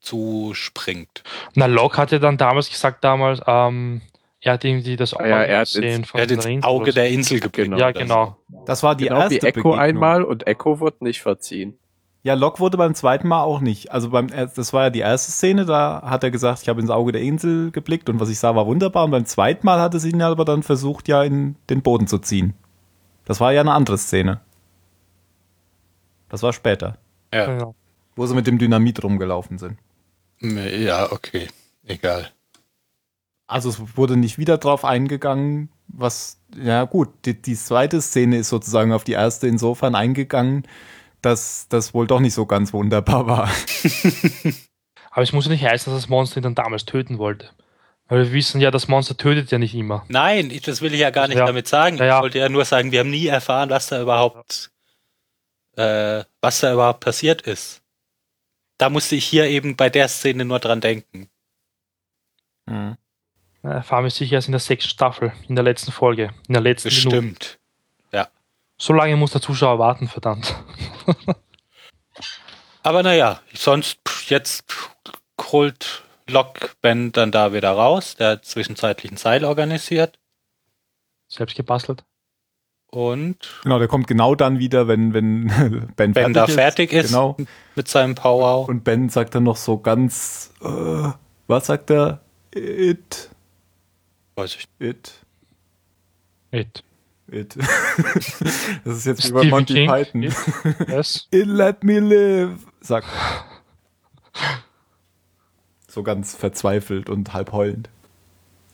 S3: zu springt.
S2: Na, Locke hat ja dann damals gesagt, damals, ähm, er hat irgendwie das
S4: Ah ja, er hat
S2: gesehen
S4: ins-
S2: von
S3: Er hat ins Auge der Insel geblickt.
S4: Genau.
S2: Ja, genau.
S1: Das war die
S4: genau
S1: erste
S4: wie Echo
S1: Begegnung.
S4: einmal und Echo wird nicht verziehen.
S1: Ja, Locke wurde beim zweiten Mal auch nicht. Also beim das war ja die erste Szene, da hat er gesagt, ich habe ins Auge der Insel geblickt und was ich sah war wunderbar. Und beim zweiten Mal hat es ihn aber dann versucht, ja in den Boden zu ziehen. Das war ja eine andere Szene. Das war später.
S3: Ja.
S2: genau.
S1: wo sie mit dem Dynamit rumgelaufen sind.
S3: ja, okay. Egal.
S1: Also es wurde nicht wieder drauf eingegangen, was, ja gut, die, die zweite Szene ist sozusagen auf die erste insofern eingegangen, dass das wohl doch nicht so ganz wunderbar war. <laughs>
S2: Aber es muss ja nicht heißen, dass das Monster ihn dann damals töten wollte. Weil wir wissen ja, das Monster tötet ja nicht immer.
S3: Nein, ich- das will ich ja gar nicht
S2: Ja.
S3: damit sagen.
S2: Ja, ja.
S3: Ich wollte ja nur sagen, wir haben nie erfahren, was da überhaupt, äh, was da überhaupt passiert ist. Da musste ich hier eben bei der Szene nur dran denken.
S1: Mhm.
S2: Äh, Erfahren wir sicher erst in der sechsten Staffel, in der letzten Folge, in der letzten Minute.
S3: Bestimmt. Ja.
S2: So lange muss der Zuschauer warten, verdammt. <laughs>
S3: Aber naja, sonst jetzt holt Locke Ben dann da wieder raus. Der hat zwischenzeitlich ein Seil organisiert.
S2: Selbst gebastelt.
S3: Und
S1: Genau, der kommt genau dann wieder, wenn, wenn <laughs> Ben,
S3: Ben da fertig ist
S1: Genau.
S3: mit seinem Powwow.
S1: Und Ben sagt dann noch so ganz, äh, was sagt er? It,
S3: Weiß ich.
S1: it,
S2: It.
S1: it. <laughs> das ist jetzt wie bei Monty
S2: King.
S1: Python.
S2: It. Yes. <laughs>
S1: It let me live, sagt. So ganz verzweifelt und halb heulend.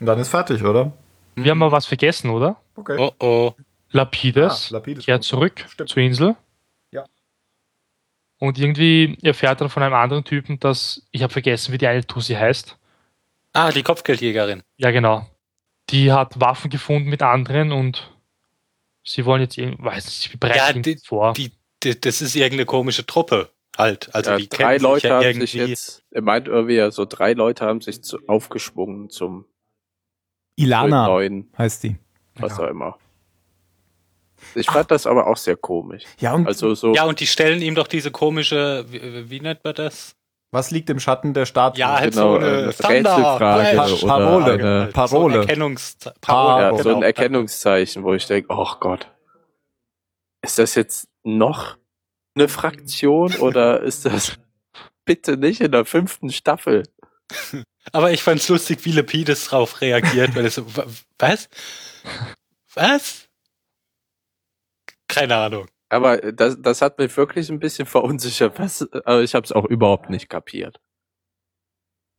S1: Und dann ist fertig, oder?
S2: Wir haben mal was vergessen, oder?
S1: Okay.
S3: Oh oh.
S2: Lapides,
S1: Ah, Lapides
S2: kehrt zurück
S1: Stimmt.
S2: zur Insel.
S1: Ja.
S2: Und irgendwie erfährt er von einem anderen Typen, dass, ich habe vergessen, wie die eine Tussi heißt.
S3: Ah, die Kopfgeldjägerin.
S2: Ja, genau. Die hat Waffen gefunden mit anderen und sie wollen jetzt, irgendwie- weiß nicht, wie bereiten
S3: Ja,
S2: sie
S3: die-
S2: vor.
S3: Die, die, das ist irgendeine komische Truppe halt. Also
S4: ja,
S3: die
S4: drei Leute
S3: ja
S4: haben
S3: irgendwie.
S4: sich jetzt, er meint irgendwie, ja, so drei Leute haben sich zu, aufgeschwungen zum
S1: Ilana
S4: neuen,
S1: heißt die.
S4: was
S2: Ja.
S4: auch immer. Ich fand das aber auch sehr komisch.
S1: Ja, und
S4: Also so,
S3: Ja, und die stellen ihm doch diese komische, wie, wie nennt man das?
S1: Was liegt im Schatten der Statue?
S3: Ja, halt
S4: genau,
S3: so eine
S4: eine
S3: Thunder,
S4: Rätselfrage
S3: Flash.
S4: oder
S1: Parole.
S4: eine,
S1: Parole.
S3: So ein Erkennungs Parole,
S4: ja,
S1: genau.
S4: so ein Erkennungszeichen, wo ich denke, oh Gott, ist das jetzt noch eine Fraktion <laughs> oder ist das bitte nicht in der fünften Staffel? <laughs>
S3: Aber ich fand's lustig, wie Lepides drauf reagiert, weil es so, wa- was? Was? Keine Ahnung.
S4: Aber das, das hat mich wirklich ein bisschen <laughs> verunsichert. Was, aber ich habe es auch überhaupt nicht kapiert.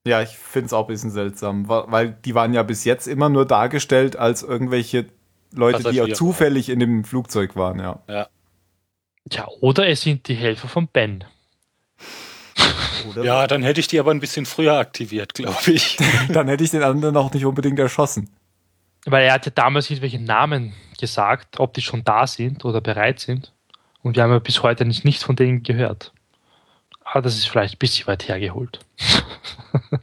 S1: Ja, ich finde es auch ein bisschen seltsam, weil die waren ja bis jetzt immer nur dargestellt als irgendwelche Leute, die ja zufällig in dem Flugzeug waren, ja.
S2: Ja, oder es sind die Helfer von Ben.
S1: Oder
S3: Ja, dann hätte ich die aber ein bisschen früher aktiviert, glaube ich. <laughs>
S1: Dann hätte ich den anderen auch nicht unbedingt erschossen.
S2: Weil er hat ja damals irgendwelche Namen gesagt, ob die schon da sind oder bereit sind. Und wir haben ja bis heute nicht, nichts von denen gehört. Aber das ist vielleicht ein bisschen weit hergeholt. <laughs>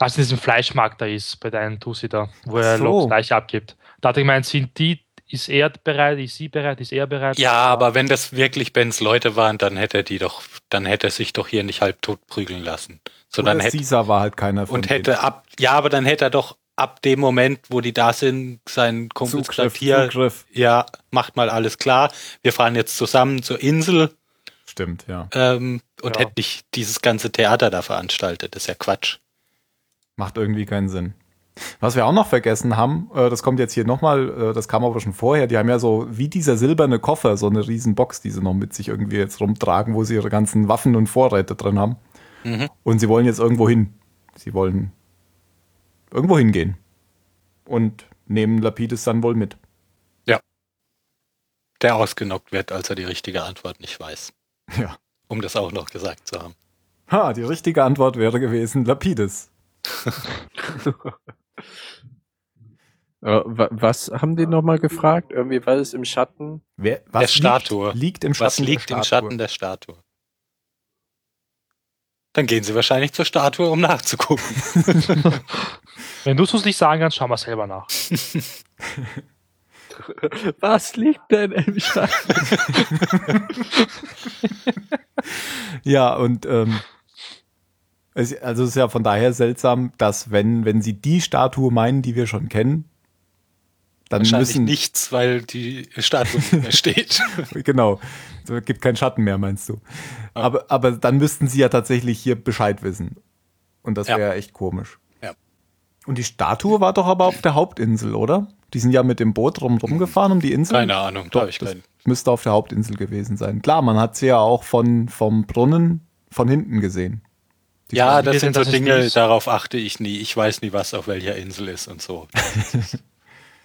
S2: Als in diesem Fleischmarkt da ist, bei deinen Tussi da, wo er
S1: so.
S2: Fleisch abgibt. Da hat er gemeint, sind die, ist er bereit, ist sie bereit, ist er bereit?
S3: Ja, aber wenn das wirklich Bens Leute waren, dann hätte er die doch, dann hätte er sich doch hier nicht halb tot prügeln lassen. Sondern
S1: Oder
S3: hätte,
S1: Caesar war halt keiner von
S3: und hätte ab, ja, aber dann hätte er doch ab dem Moment, wo die da sind, seinen Kumpels
S1: Zugriff,
S3: gesagt, hier,
S1: Zugriff.
S3: ja, macht mal alles klar. Wir fahren jetzt zusammen zur Insel
S1: Stimmt, ja.
S3: ähm, und
S2: Ja.
S3: hätte nicht dieses ganze Theater da veranstaltet. Das ist ja Quatsch.
S1: Macht irgendwie keinen Sinn. Was wir auch noch vergessen haben, äh, das kommt jetzt hier nochmal, äh, das kam aber schon vorher, die haben ja so wie dieser silberne Koffer, so eine riesen Box, die sie noch mit sich irgendwie jetzt rumtragen, wo sie ihre ganzen Waffen und Vorräte drin haben.
S3: Mhm.
S1: Und sie wollen jetzt irgendwo hin. Sie wollen irgendwo hingehen. Und nehmen Lapidus dann wohl mit.
S3: Der ausgenockt wird, als er die richtige Antwort nicht weiß.
S1: Ja.
S3: Um das auch noch gesagt zu haben.
S1: Ha, die richtige Antwort wäre gewesen Lapidus. <laughs>
S4: Äh, wa- was haben die nochmal gefragt? Irgendwie, was ist im Schatten?
S1: Wer,
S3: Der
S1: was
S3: Statue.
S1: Liegt, liegt im Schatten
S3: Was liegt
S1: der
S3: im
S1: Statue?
S3: Schatten der Statue? Dann gehen sie wahrscheinlich zur Statue, um nachzugucken. <laughs>
S2: Wenn du es uns nicht sagen kannst, schauen wir selber nach. <laughs>
S4: Was liegt denn im Schatten? <laughs>
S1: Ja, und ähm, es, also es ist ja von daher seltsam, dass wenn, wenn sie die Statue meinen, die wir schon kennen, dann
S3: Wahrscheinlich
S1: müssen
S3: nichts, weil die Statue nicht mehr steht.
S1: genau, gibt keinen Schatten mehr, meinst du. Aber, aber dann müssten sie ja tatsächlich hier Bescheid wissen. Und das
S3: Ja.
S1: wäre echt komisch.
S3: Ja.
S1: Und die Statue war doch aber auf der Hauptinsel, oder? Die sind ja mit dem Boot rum rumgefahren um die Insel.
S3: Keine Ahnung, da
S1: Doch,
S3: ich
S1: das
S3: keinen.
S1: müsste auf der Hauptinsel gewesen sein. Klar, man hat sie ja auch von, vom Brunnen von hinten gesehen. Die
S3: Ja, das sind so Dinge, darauf achte ich nie. Ich weiß nie, was auf welcher Insel ist und so. <laughs>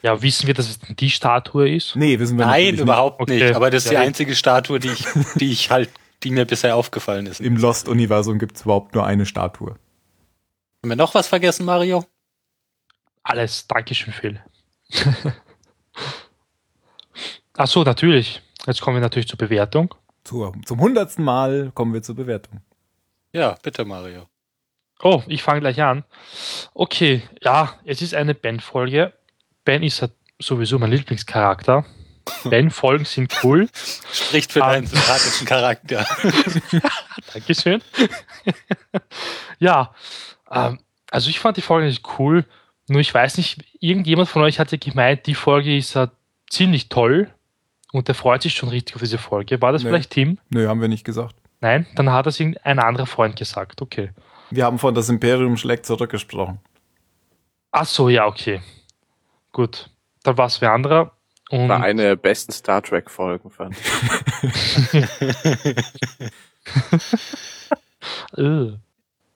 S2: Ja, wissen wir, dass es die Statue ist?
S1: Nee, wissen wir
S3: Nein,
S1: natürlich
S3: überhaupt
S2: Okay.
S3: nicht. Aber das ist die
S2: Ja,
S3: einzige Statue, die ich, die ich halt, die mir bisher aufgefallen ist.
S1: Im Lost-Universum gibt es überhaupt nur eine Statue.
S3: Haben wir noch was vergessen, Mario?
S2: Alles. Dankeschön, Phil. <laughs> Ach so, natürlich. Jetzt kommen wir natürlich zur Bewertung.
S1: Zur, zum hundertsten Mal kommen wir zur Bewertung.
S3: Ja, bitte, Mario.
S2: Oh, ich fange gleich an. Okay, ja, es ist eine Ben-Folge. Ben ist ja sowieso mein Lieblingscharakter. Ben-Folgen sind cool.
S3: Spricht für deinen sympathischen Charakter. <laughs>
S2: Dankeschön. ja, ähm, also ich fand die Folge nicht cool. Nur ich weiß nicht, irgendjemand von euch hat ja gemeint, die Folge ist ja ziemlich toll und der freut sich schon richtig auf diese Folge. War das
S1: Nee.
S2: vielleicht Tim?
S1: Nö, haben wir nicht gesagt.
S2: Nein, dann hat das irgendein anderer Freund gesagt. Okay.
S1: Wir haben von das Imperium schlägt zurückgesprochen.
S2: Ach so, ja, okay. Gut. Dann war es wer anderer. Und
S4: War eine der besten Star Trek Folgen, fand ich. <laughs>
S2: äh,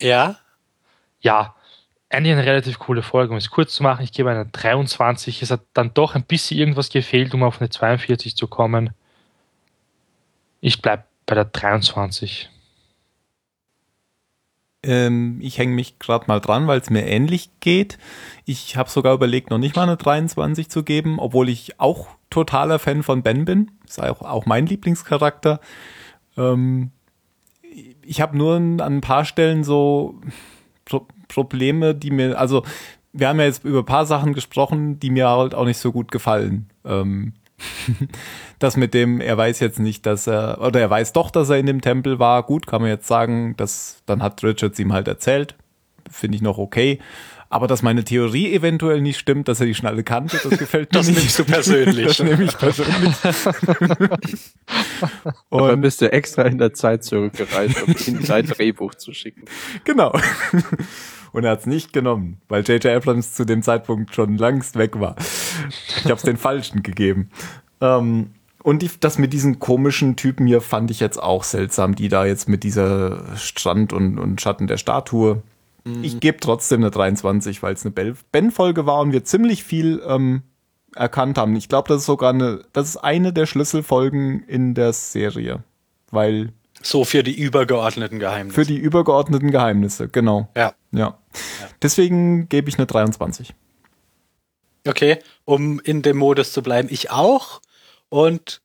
S3: ja,
S2: ja, eigentlich eine relativ coole Folge, um es kurz zu machen. Ich gebe eine 23. Es hat dann doch ein bisschen irgendwas gefehlt, um auf eine 42 zu kommen. Ich bleibe bei der 23.
S1: Ähm, ich hänge mich gerade mal dran, weil es mir ähnlich geht. Ich habe sogar überlegt, noch nicht mal eine 23 zu geben, obwohl ich auch totaler Fan von Ben bin. Ist auch, auch mein Lieblingscharakter. Ähm, ich habe nur an ein paar Stellen so Pro Probleme, die mir, also wir haben ja jetzt über ein paar Sachen gesprochen, die mir halt auch nicht so gut gefallen. Ähm, das mit dem, er weiß jetzt nicht, dass er, oder er weiß doch, dass er in dem Tempel war. Gut, kann man jetzt sagen, dass, dann hat Richards ihm halt erzählt. Finde ich noch okay. Aber dass meine Theorie eventuell nicht stimmt, dass er die Schnalle kannte, das gefällt mir
S3: das
S1: nicht.
S3: nimmst du persönlich.
S1: Das nehme ich persönlich. <laughs>
S4: Aber
S1: Und
S4: bist du extra in der Zeit zurückgereist, um ihm sein Drehbuch zu schicken.
S1: genau. Und er hat es nicht genommen, weil J.J. Abrams zu dem Zeitpunkt schon langst weg war. Ich habe es den Falschen gegeben. Ähm, und die, das mit diesen komischen Typen hier fand ich jetzt auch seltsam, die da jetzt mit dieser Strand und, und Schatten der Statue. Ich gebe trotzdem eine 23, weil es eine Ben-Folge war und wir ziemlich viel ähm, erkannt haben. Ich glaube, das ist sogar eine, das ist eine der Schlüsselfolgen in der Serie. Weil
S3: So für die übergeordneten Geheimnisse.
S1: für die übergeordneten Geheimnisse, genau.
S3: ja.
S1: Ja. Deswegen gebe ich eine 23.
S3: Okay, um in dem Modus zu bleiben. Ich auch. Und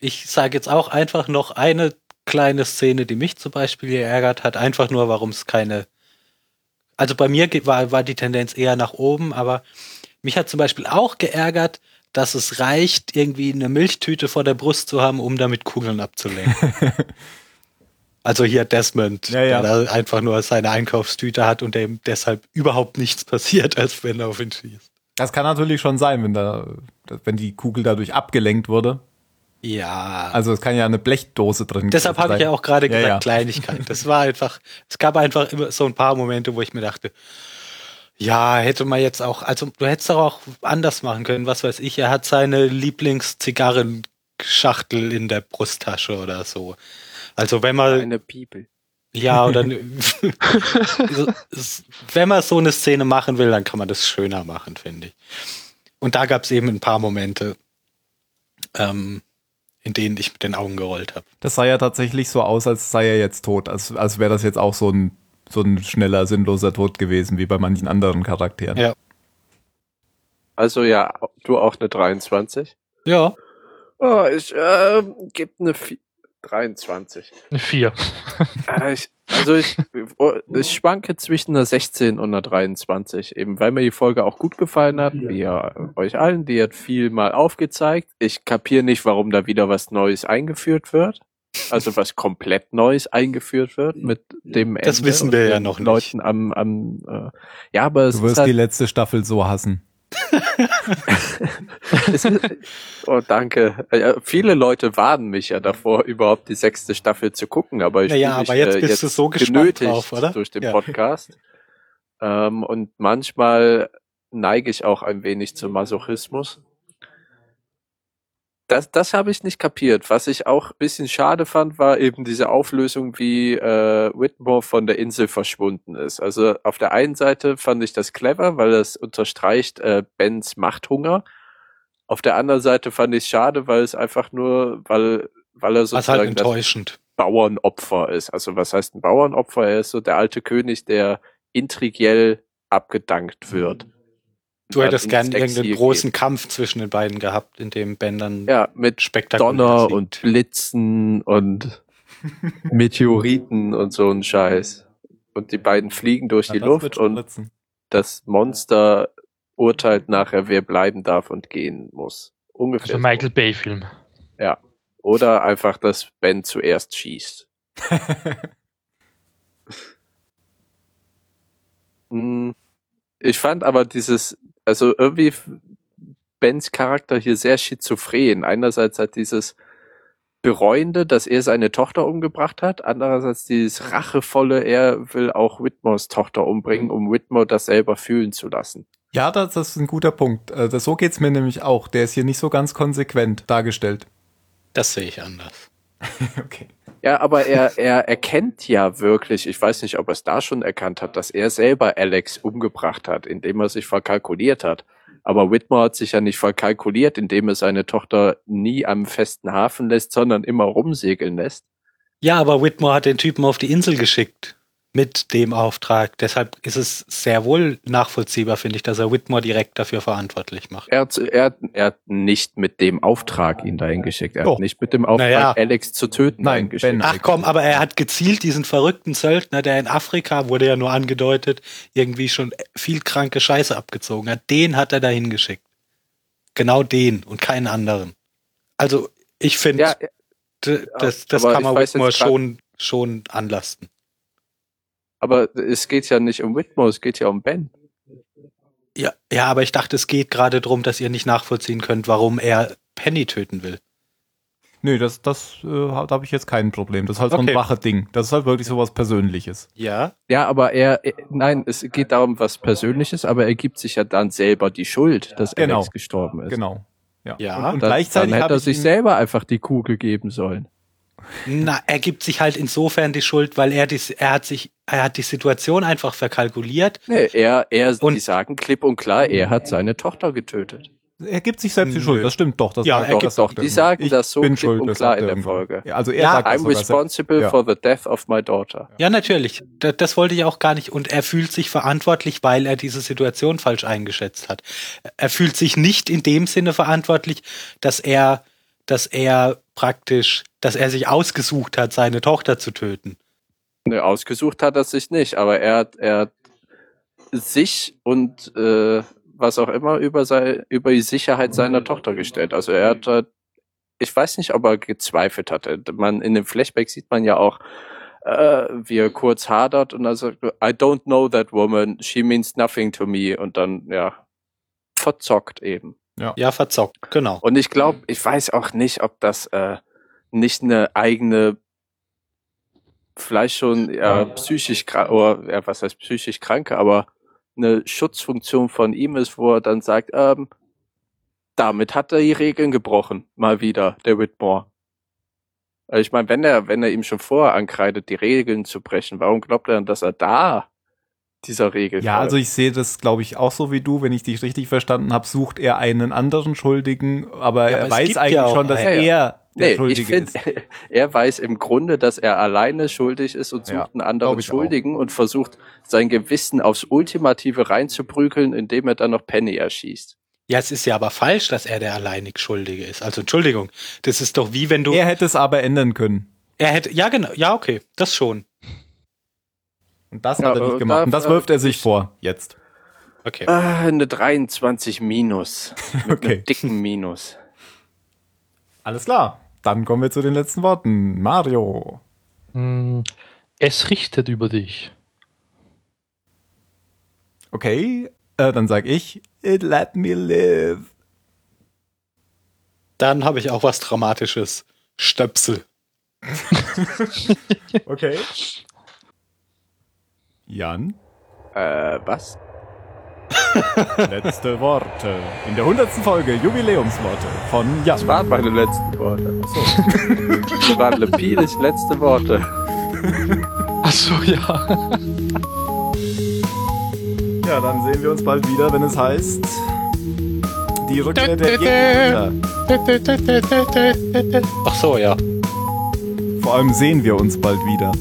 S3: ich sage jetzt auch einfach noch eine kleine Szene, die mich zum Beispiel geärgert hat. Einfach nur, warum es keine. Also bei mir war, war die Tendenz eher nach oben, aber mich hat zum Beispiel auch geärgert, dass es reicht, irgendwie eine Milchtüte vor der Brust zu haben, um damit Kugeln abzulenken. <laughs> also hier Desmond,
S1: Ja, ja.
S3: der da einfach nur seine Einkaufstüte hat und dem deshalb überhaupt nichts passiert, als wenn er auf ihn schießt.
S1: Das kann natürlich schon sein, wenn da, wenn die Kugel dadurch abgelenkt wurde.
S3: Ja.
S1: Also es kann ja eine Blechdose drin
S3: Deshalb habe ich ja auch gerade gesagt,
S1: ja.
S3: Kleinigkeit. Das war einfach, es gab einfach immer so ein paar Momente, wo ich mir dachte, ja, hätte man jetzt auch, also du hättest doch auch anders machen können, was weiß ich, er hat seine Lieblingszigarrenschachtel in der Brusttasche oder so. Also wenn man,
S4: Eine Bibel.
S3: ja, oder <laughs> wenn man so eine Szene machen will, dann kann man das schöner machen, finde ich. Und da gab es eben ein paar Momente, ähm, in denen ich mit den Augen gerollt habe.
S1: Das sah ja tatsächlich so aus, als sei er jetzt tot. Als, als wäre das jetzt auch so ein, so ein schneller, sinnloser Tod gewesen, wie bei manchen anderen Charakteren.
S3: Ja.
S4: Also ja, du auch eine 23?
S3: Ja.
S4: Oh, ich äh, gebe eine 23.
S2: Eine 4.
S4: Äh, ich, also ich, oh, ich schwanke zwischen einer 16 und einer 23, eben weil mir die Folge auch gut gefallen hat, wie ja euch allen. Die hat viel mal aufgezeigt. Ich kapiere nicht, warum da wieder was Neues eingeführt wird. Also was komplett Neues eingeführt wird mit dem
S3: Das wissen wir ja
S4: den
S3: noch nicht.
S4: Leuten am, am äh, ja, aber es
S1: Du
S4: ist
S1: wirst
S4: halt,
S1: die letzte Staffel so hassen. <laughs>
S4: ist, oh danke. Äh, viele Leute warnen mich ja davor, überhaupt die sechste Staffel zu gucken, aber ich
S3: Naja,
S4: mich,
S3: aber jetzt
S4: äh,
S3: bist du so
S4: genötigt
S3: drauf, oder?
S4: durch den
S3: Ja.
S4: Podcast. Ähm, und manchmal neige ich auch ein wenig zum Masochismus. Das, das habe ich nicht kapiert. Was ich auch ein bisschen schade fand, war eben diese Auflösung, wie äh, Whitmore von der Insel verschwunden ist. Also auf der einen Seite fand ich das clever, weil es unterstreicht äh, Bens Machthunger. Auf der anderen Seite fand ich es schade, weil es einfach nur, weil, weil er
S3: halt
S4: sozusagen das
S3: enttäuschend.
S4: Bauernopfer ist. Also was heißt ein Bauernopfer? Er ist so der alte König, der intrigiell abgedankt wird.
S3: Du
S4: Dann
S3: hättest gern irgendeinen
S4: geht.
S3: großen Kampf zwischen den beiden gehabt, in dem Ben dann
S4: Ja, mit
S3: spektakulär
S4: Donner
S3: siegt.
S4: und Blitzen und <laughs> Meteoriten und so ein Scheiß. Und die beiden fliegen durch die
S1: Ja, wird
S4: Luft und
S1: blitzen.
S4: das Monster urteilt nachher, wer bleiben darf und gehen muss. ungefähr.
S2: Also Michael Bay Film.
S4: Ja. Oder einfach, dass Ben zuerst schießt. <laughs> Hm, Ich fand aber dieses, also irgendwie Bens Charakter hier sehr schizophren. Einerseits hat dieses Bereuende, dass er seine Tochter umgebracht hat. Andererseits dieses rachevolle, er will auch Whitmores Tochter umbringen, um Whitmore das selber fühlen zu lassen.
S1: Ja, das, das ist ein guter Punkt. Das, so geht's mir nämlich auch. Der ist hier nicht so ganz konsequent dargestellt.
S3: Das sehe ich anders. <laughs>
S1: Okay.
S4: Ja, aber er, er erkennt ja wirklich, ich weiß nicht, ob er es da schon erkannt hat, dass er selber Alex umgebracht hat, indem er sich verkalkuliert hat. Aber Whitmore hat sich ja nicht verkalkuliert, indem er seine Tochter nie am festen Hafen lässt, sondern immer rumsegeln lässt.
S3: Ja, aber Whitmore hat den Typen auf die Insel geschickt. Mit dem Auftrag. Deshalb ist es sehr wohl nachvollziehbar, finde ich, dass er Whitmore direkt dafür verantwortlich macht.
S4: Er hat, er, er hat nicht mit dem Auftrag ihn dahin geschickt. Er
S1: Doch.
S4: hat nicht mit dem Auftrag,
S3: Naja.
S4: Alex zu töten,
S1: Nein,
S4: dahin geschickt.
S1: Ben.
S3: Ach komm, aber er hat gezielt diesen verrückten Söldner, der in Afrika, wurde ja nur angedeutet, irgendwie schon viel kranke Scheiße abgezogen hat. Den hat er dahin geschickt. Genau den und keinen anderen. Also, ich finde,
S4: Ja,
S3: das, das kann man Whitmore schon, schon anlasten.
S4: Aber es geht ja nicht um Whitmore, es geht ja um Ben.
S3: Ja, ja, aber ich dachte, es geht gerade darum, dass ihr nicht nachvollziehen könnt, warum er Penny töten will.
S1: Nö, das, das äh, da habe ich jetzt kein Problem. Das ist halt so ein
S3: Okay.
S1: Rache-Ding. Das ist halt wirklich so was Persönliches.
S3: Ja.
S4: Ja, aber er, er- nein, es geht darum, was Persönliches, aber er gibt sich ja dann selber die Schuld, dass
S1: Genau.
S4: Alex gestorben ist.
S1: Genau. Ja.
S3: Ja.
S1: Und, und
S4: Dann,
S1: gleichzeitig
S4: dann hätte er
S1: ich
S4: sich selber einfach die Kugel geben sollen.
S3: Na, er gibt sich halt insofern die Schuld, weil er die, er hat sich, er hat die Situation einfach verkalkuliert.
S4: Nee, er, er,
S3: Und-
S4: die sagen klipp und klar, er hat seine Tochter getötet.
S1: Er gibt sich selbst die. Schuld. Das stimmt doch. Das
S3: Ja, er
S1: das
S3: gibt
S4: doch, die sagen
S1: ich
S4: das so
S1: bin
S4: klipp
S1: schuld,
S4: und
S1: das
S4: klar in
S1: er
S4: der. Folge.
S1: Ja, also er
S3: Ja,
S1: sagt das
S4: I'm
S1: sogar
S4: responsible
S1: Ja.
S4: for the death of my daughter.
S3: Ja, natürlich. Das, das wollte ich auch gar nicht. Und er fühlt sich verantwortlich, weil er diese Situation falsch eingeschätzt hat. Er fühlt sich nicht in dem Sinne verantwortlich, dass er, dass er praktisch, dass er sich ausgesucht hat, seine Tochter zu töten.
S4: Ne, ausgesucht hat er sich nicht, aber er hat, er hat sich und äh, was auch immer über, sei, über die Sicherheit seiner Tochter gestellt. Also er hat, halt- ich weiß nicht, ob er gezweifelt hatte. Man in dem Flashback sieht man ja auch, äh, wie er kurz hadert und dann sagt, I don't know that woman, she means nothing to me und dann ja verzockt eben.
S3: Ja, verzockt, genau.
S4: Und ich glaube, ich weiß auch nicht, ob das äh, nicht eine eigene, vielleicht schon ja, psychisch oder ja, was heißt psychisch kranke, aber eine Schutzfunktion von ihm ist, wo er dann sagt, ähm, damit hat er die Regeln gebrochen, mal wieder, der Whitmore. Also ich meine, wenn er, wenn er ihm schon vorher ankreidet, die Regeln zu brechen, warum glaubt er dann, dass er da dieser Regel
S1: Ja, also ich sehe das, glaube ich, auch so wie du. Wenn ich dich richtig verstanden habe, sucht er einen anderen Schuldigen, aber
S3: Ja,
S1: er
S3: aber es
S1: weiß eigentlich
S3: ja auch
S1: schon, dass
S4: einen.
S1: er der
S4: Nee, ich
S1: Schuldige
S4: finde,
S1: ist. <laughs>
S4: er weiß im Grunde, dass er alleine schuldig ist und sucht
S1: Ja,
S4: einen anderen
S1: ich
S4: Schuldigen und versucht, sein Gewissen aufs Ultimative reinzuprügeln, indem er dann noch Penny erschießt.
S3: Ja, es ist ja aber falsch, dass er der alleinig Schuldige ist. Also Entschuldigung, das ist doch wie wenn du.
S1: Er hätte es aber ändern können.
S3: er hätte. Ja, genau. Ja, okay, das schon.
S1: Und das
S4: Ja,
S1: hat er nicht
S4: äh,
S1: gemacht.
S4: da-
S1: Und das wirft er sich vor, jetzt.
S3: Okay.
S4: Ah, eine 23 Minus. <laughs> Mit
S1: Okay.
S4: einem dicken Minus.
S1: Alles klar. Dann kommen wir zu den letzten Worten. Mario.
S2: Hm, Es richtet über dich.
S1: Okay, äh, dann sag ich, it let me live.
S3: Dann habe ich auch was Dramatisches. Stöpsel. <laughs>
S1: Okay. <laughs> Jan,
S4: Äh, was? <laughs>
S1: letzte Worte. In der hundertsten Folge Jubiläumsworte von Jan.
S4: Das waren meine letzten Worte. Das waren Lepides letzte Worte.
S2: Achso, ja.
S1: Ja, dann sehen wir uns bald wieder, wenn es heißt die Rückkehr der.
S3: Ach so, ja.
S1: Vor allem sehen wir uns bald wieder.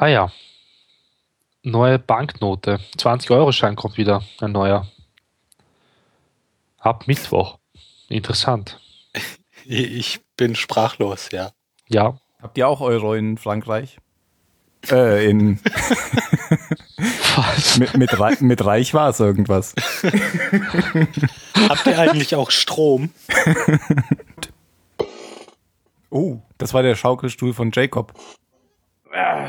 S2: Ah ja. Neue Banknote. 20-Euro-Schein kommt wieder. Ein neuer. Ab Mittwoch. Interessant. <laughs>
S3: Ich bin sprachlos, ja.
S2: Ja.
S1: Habt ihr auch Euro in Frankreich? <laughs> Äh, in,
S2: Was? <laughs>
S1: mit, mit, Rei- mit Reich war es irgendwas.
S3: Habt ihr eigentlich auch Strom?
S1: Oh, das war der Schaukelstuhl von Jacob.
S4: Ah,